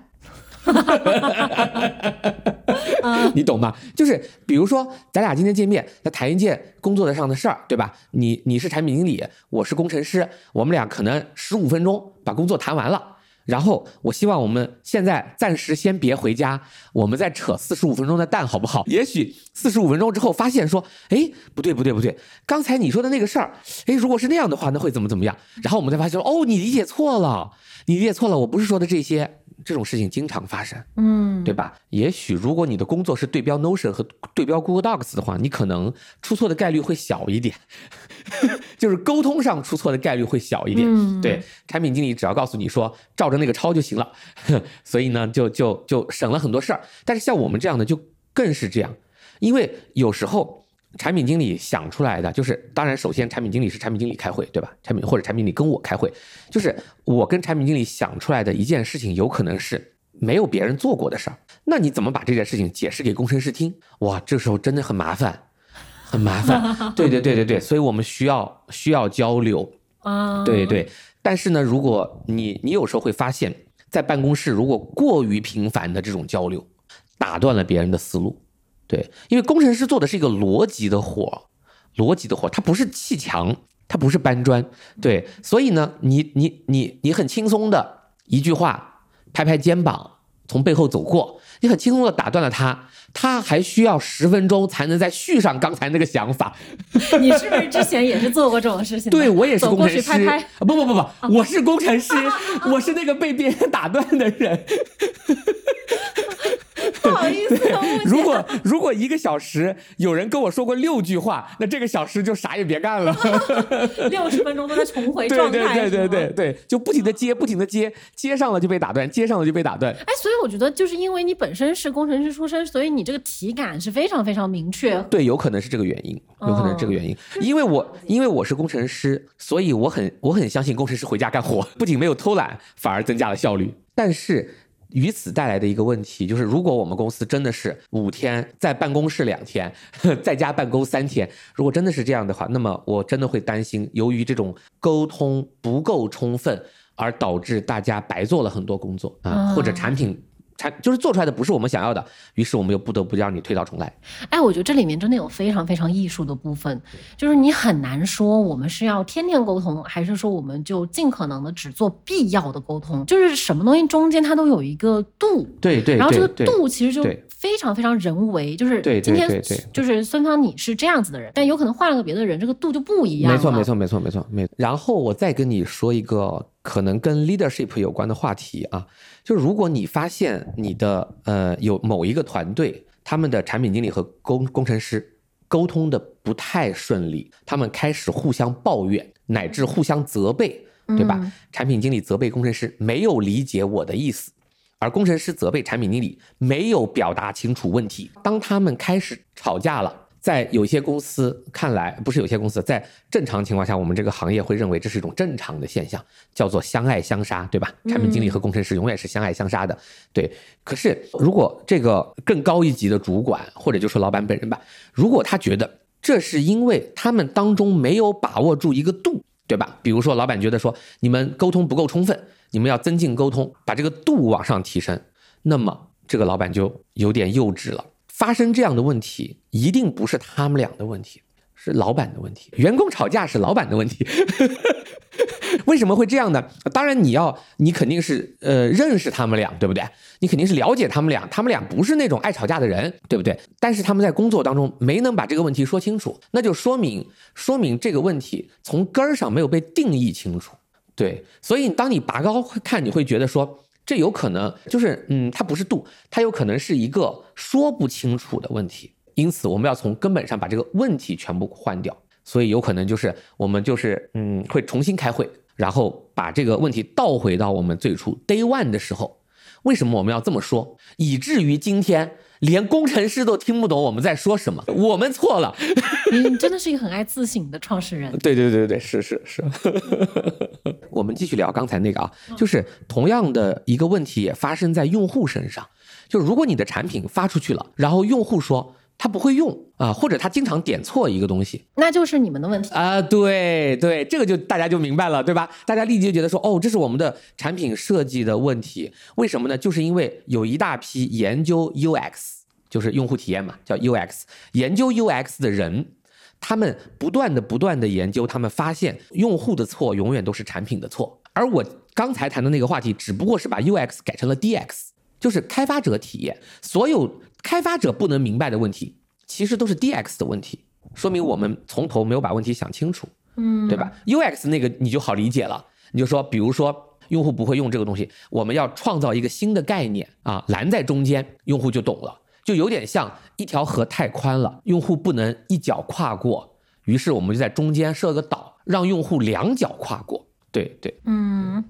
[laughs] 你懂吗？就是比如说，咱俩今天见面，来谈一件工作的上的事儿，对吧？你你是产品经理，我是工程师，我们俩可能十五分钟把工作谈完了。然后我希望我们现在暂时先别回家，我们再扯四十五分钟的蛋，好不好？也许四十五分钟之后发现说，哎，不对不对不对，刚才你说的那个事儿，哎，如果是那样的话，那会怎么怎么样？然后我们再发现，哦，你理解错了，你理解错了，我不是说的这些。这种事情经常发生，嗯，对吧？也许如果你的工作是对标 Notion 和对标 Google Docs 的话，你可能出错的概率会小一点，[laughs] 就是沟通上出错的概率会小一点。对，产品经理只要告诉你说照着那个抄就行了，[laughs] 所以呢，就就就省了很多事儿。但是像我们这样的就更是这样，因为有时候。产品经理想出来的就是，当然，首先产品经理是产品经理开会，对吧？产品或者产品经理跟我开会，就是我跟产品经理想出来的一件事情，有可能是没有别人做过的事儿。那你怎么把这件事情解释给工程师听？哇，这时候真的很麻烦，很麻烦。[laughs] 对对对对对，所以我们需要需要交流啊。对对，但是呢，如果你你有时候会发现，在办公室如果过于频繁的这种交流，打断了别人的思路。对，因为工程师做的是一个逻辑的活，逻辑的活，它不是砌墙，它不是搬砖，对，所以呢，你你你你很轻松的一句话，拍拍肩膀，从背后走过，你很轻松的打断了他，他还需要十分钟才能再续上刚才那个想法。[laughs] 你是不是之前也是做过这种事情？对我也是工程师，拍拍，不不不不，我是工程师，我是那个被别人打断的人。[laughs] [laughs] 不好意思，如果如果一个小时有人跟我说过六句话，那这个小时就啥也别干了。[laughs] 六十分钟都在重回状态，对对对对对对，就不停的接，不停的接，接上了就被打断，接上了就被打断。哎，所以我觉得就是因为你本身是工程师出身，所以你这个体感是非常非常明确。对，有可能是这个原因，有可能是这个原因。因为我因为我是工程师，所以我很我很相信工程师回家干活，不仅没有偷懒，反而增加了效率。但是。与此带来的一个问题就是，如果我们公司真的是五天在办公室两天，[laughs] 在家办公三天，如果真的是这样的话，那么我真的会担心，由于这种沟通不够充分，而导致大家白做了很多工作啊，或者产品。产就是做出来的不是我们想要的，于是我们又不得不让你推倒重来。哎，我觉得这里面真的有非常非常艺术的部分，就是你很难说我们是要天天沟通，还是说我们就尽可能的只做必要的沟通，就是什么东西中间它都有一个度。对对。然后这个度其实就非常非常人为，就是今天就是孙芳你是这样子的人，但有可能换了个别的人，这个度就不一样。没错没错没错没错没。然后我再跟你说一个可能跟 leadership 有关的话题啊。就如果你发现你的呃有某一个团队，他们的产品经理和工工程师沟通的不太顺利，他们开始互相抱怨，乃至互相责备，对吧？产品经理责备工程师没有理解我的意思，而工程师责备产品经理没有表达清楚问题。当他们开始吵架了。在有些公司看来，不是有些公司，在正常情况下，我们这个行业会认为这是一种正常的现象，叫做相爱相杀，对吧？产品经理和工程师永远是相爱相杀的，对。可是，如果这个更高一级的主管，或者就说老板本人吧，如果他觉得这是因为他们当中没有把握住一个度，对吧？比如说，老板觉得说你们沟通不够充分，你们要增进沟通，把这个度往上提升，那么这个老板就有点幼稚了。发生这样的问题，一定不是他们俩的问题，是老板的问题。员工吵架是老板的问题，[laughs] 为什么会这样呢？当然，你要，你肯定是呃认识他们俩，对不对？你肯定是了解他们俩，他们俩不是那种爱吵架的人，对不对？但是他们在工作当中没能把这个问题说清楚，那就说明说明这个问题从根儿上没有被定义清楚。对，所以当你拔高看，你会觉得说。这有可能就是嗯，它不是度，它有可能是一个说不清楚的问题。因此，我们要从根本上把这个问题全部换掉。所以有可能就是我们就是嗯，会重新开会，然后把这个问题倒回到我们最初 day one 的时候。为什么我们要这么说？以至于今天连工程师都听不懂我们在说什么。我们错了。[laughs] 你真的是一个很爱自省的创始人。[laughs] 对对对对，是是是。[laughs] 我们继续聊刚才那个啊，就是同样的一个问题也发生在用户身上。就如果你的产品发出去了，然后用户说。他不会用啊，或者他经常点错一个东西，那就是你们的问题啊。对对，这个就大家就明白了，对吧？大家立即就觉得说，哦，这是我们的产品设计的问题。为什么呢？就是因为有一大批研究 UX，就是用户体验嘛，叫 UX，研究 UX 的人，他们不断的不断的研究，他们发现用户的错永远都是产品的错。而我刚才谈的那个话题，只不过是把 UX 改成了 DX，就是开发者体验，所有。开发者不能明白的问题，其实都是 DX 的问题，说明我们从头没有把问题想清楚，嗯，对吧？UX 那个你就好理解了，你就说，比如说用户不会用这个东西，我们要创造一个新的概念啊，拦在中间，用户就懂了，就有点像一条河太宽了，用户不能一脚跨过，于是我们就在中间设个岛，让用户两脚跨过。对对，嗯，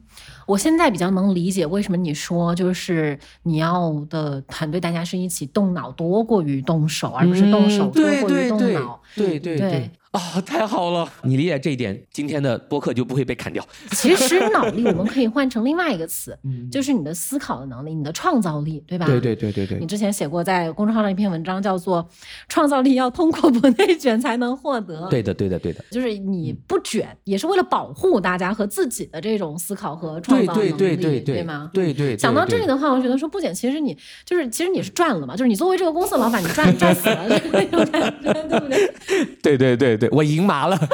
我现在比较能理解为什么你说就是你要的团队大家是一起动脑多过于动手，而不是动手多过于动脑。对对对。啊，太好了！你理解这一点，今天的播客就不会被砍掉。其实脑力我们可以换成另外一个词，[laughs] 就是你的思考的能力，你的创造力，对吧？对对对对对。你之前写过在公众号上一篇文章，叫做“创造力要通过不内卷才能获得”。对的对的对的。就是你不卷，也是为了保护大家和自己的这种思考和创造能力，对对对对对吗？对对。想到这里的话，我觉得说不卷，其实你就是其实你是赚了嘛，就是你作为这个公司的老板，你赚赚死了那种感觉，对不对？[laughs] 对对对对，我赢麻了。[laughs]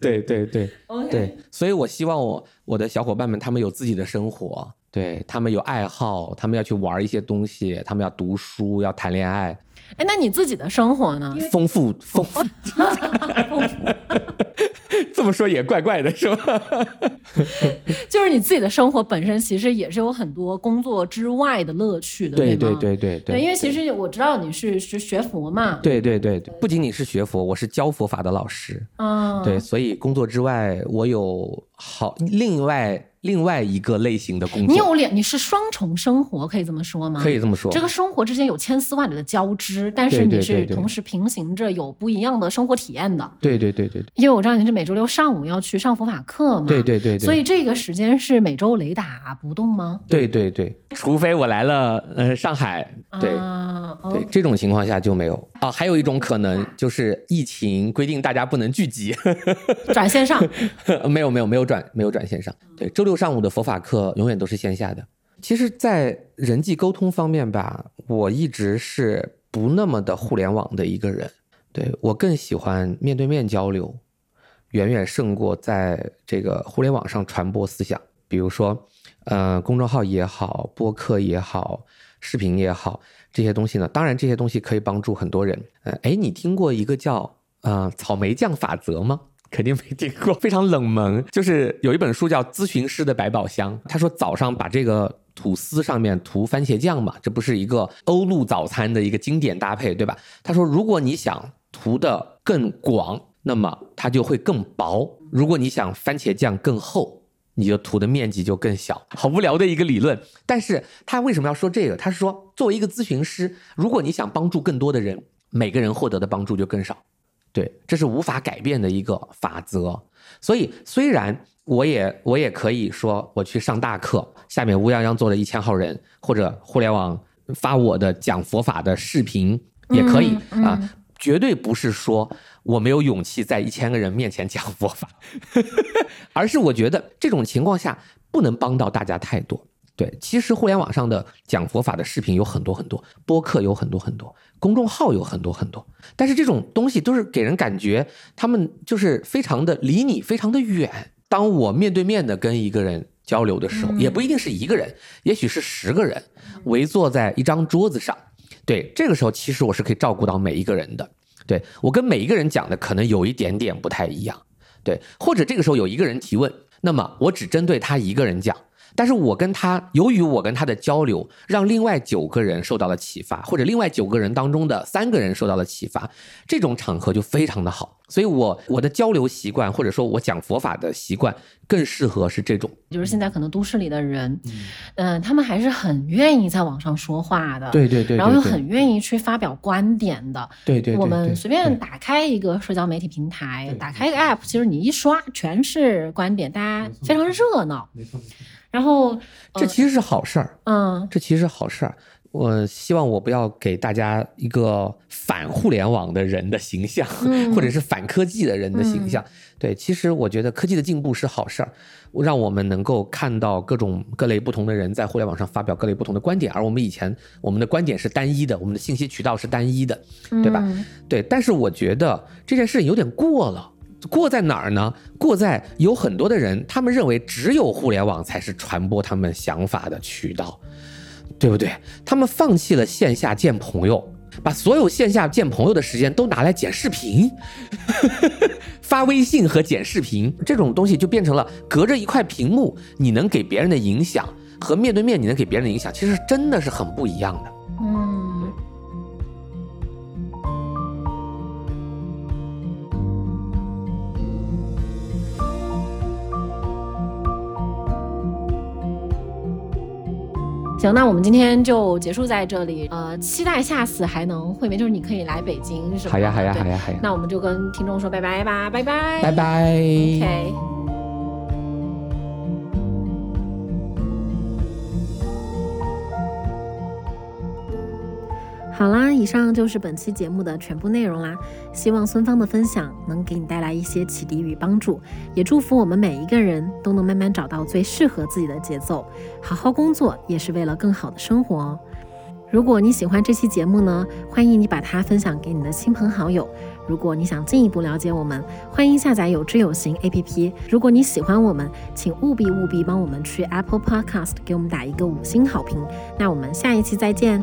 对对对对，所以我希望我我的小伙伴们他们有自己的生活，对他们有爱好，他们要去玩一些东西，他们要读书，要谈恋爱。哎，那你自己的生活呢？丰富丰富。[laughs] 这么说也怪怪的，是吧？[laughs] 就是你自己的生活本身，其实也是有很多工作之外的乐趣的，对对对对对。因为其实我知道你是是学佛嘛，对对对对，不仅仅是学佛，我是教佛法的老师，嗯，对，所以工作之外，我有好另外。另外一个类型的工作，你有两，你是双重生活，可以这么说吗？可以这么说。这个生活之间有千丝万缕的交织，但是你是同时平行着有不一样的生活体验的。对对对对。因为我知道你是每周六上午要去上佛法课嘛。对对对。所以这个时间是每周雷打不动吗？对对对，除非我来了，呃，上海，对对，这种情况下就没有啊。还有一种可能就是疫情规定大家不能聚集，[laughs] 转线上。没有没有没有转没有转线上。对，周六上午的佛法课永远都是线下的。其实，在人际沟通方面吧，我一直是不那么的互联网的一个人。对我更喜欢面对面交流，远远胜过在这个互联网上传播思想。比如说，呃，公众号也好，播客也好，视频也好，这些东西呢，当然这些东西可以帮助很多人。呃，哎，你听过一个叫呃草莓酱法则吗？肯定没听过，非常冷门。就是有一本书叫《咨询师的百宝箱》，他说早上把这个吐司上面涂番茄酱嘛，这不是一个欧陆早餐的一个经典搭配，对吧？他说，如果你想涂的更广，那么它就会更薄；如果你想番茄酱更厚，你就涂的面积就更小。好无聊的一个理论，但是他为什么要说这个？他是说，作为一个咨询师，如果你想帮助更多的人，每个人获得的帮助就更少。对，这是无法改变的一个法则。所以，虽然我也我也可以说我去上大课，下面乌泱泱坐了一千号人，或者互联网发我的讲佛法的视频也可以啊，绝对不是说我没有勇气在一千个人面前讲佛法，[laughs] 而是我觉得这种情况下不能帮到大家太多。对，其实互联网上的讲佛法的视频有很多很多，播客有很多很多，公众号有很多很多，但是这种东西都是给人感觉他们就是非常的离你非常的远。当我面对面的跟一个人交流的时候，也不一定是一个人，也许是十个人围坐在一张桌子上，对，这个时候其实我是可以照顾到每一个人的。对我跟每一个人讲的可能有一点点不太一样，对，或者这个时候有一个人提问，那么我只针对他一个人讲。但是我跟他，由于我跟他的交流，让另外九个人受到了启发，或者另外九个人当中的三个人受到了启发，这种场合就非常的好。所以，我我的交流习惯，或者说我讲佛法的习惯，更适合是这种。就是现在可能都市里的人，嗯，他们还是很愿意在网上说话的，对对对，然后又很愿意去发表观点的，对对。我们随便打开一个社交媒体平台，打开一个 app，其实你一刷全是观点，大家非常热闹。没错。然后，这其实是好事儿，嗯，这其实是好事儿。我希望我不要给大家一个反互联网的人的形象，或者是反科技的人的形象。对，其实我觉得科技的进步是好事儿，让我们能够看到各种各类不同的人在互联网上发表各类不同的观点，而我们以前我们的观点是单一的，我们的信息渠道是单一的，对吧？对，但是我觉得这件事有点过了。过在哪儿呢？过在有很多的人，他们认为只有互联网才是传播他们想法的渠道，对不对？他们放弃了线下见朋友，把所有线下见朋友的时间都拿来剪视频、[laughs] 发微信和剪视频，这种东西就变成了隔着一块屏幕，你能给别人的影响和面对面你能给别人的影响，其实真的是很不一样的。嗯。行，那我们今天就结束在这里。呃，期待下次还能会面，就是你可以来北京，是吧？好呀，好呀，好呀，好呀。那我们就跟听众说拜拜吧，拜拜，拜拜。OK。好啦，以上就是本期节目的全部内容啦。希望孙芳的分享能给你带来一些启迪与帮助，也祝福我们每一个人都能慢慢找到最适合自己的节奏，好好工作也是为了更好的生活哦。如果你喜欢这期节目呢，欢迎你把它分享给你的亲朋好友。如果你想进一步了解我们，欢迎下载有知有行 APP。如果你喜欢我们，请务必务必帮我们去 Apple Podcast 给我们打一个五星好评。那我们下一期再见。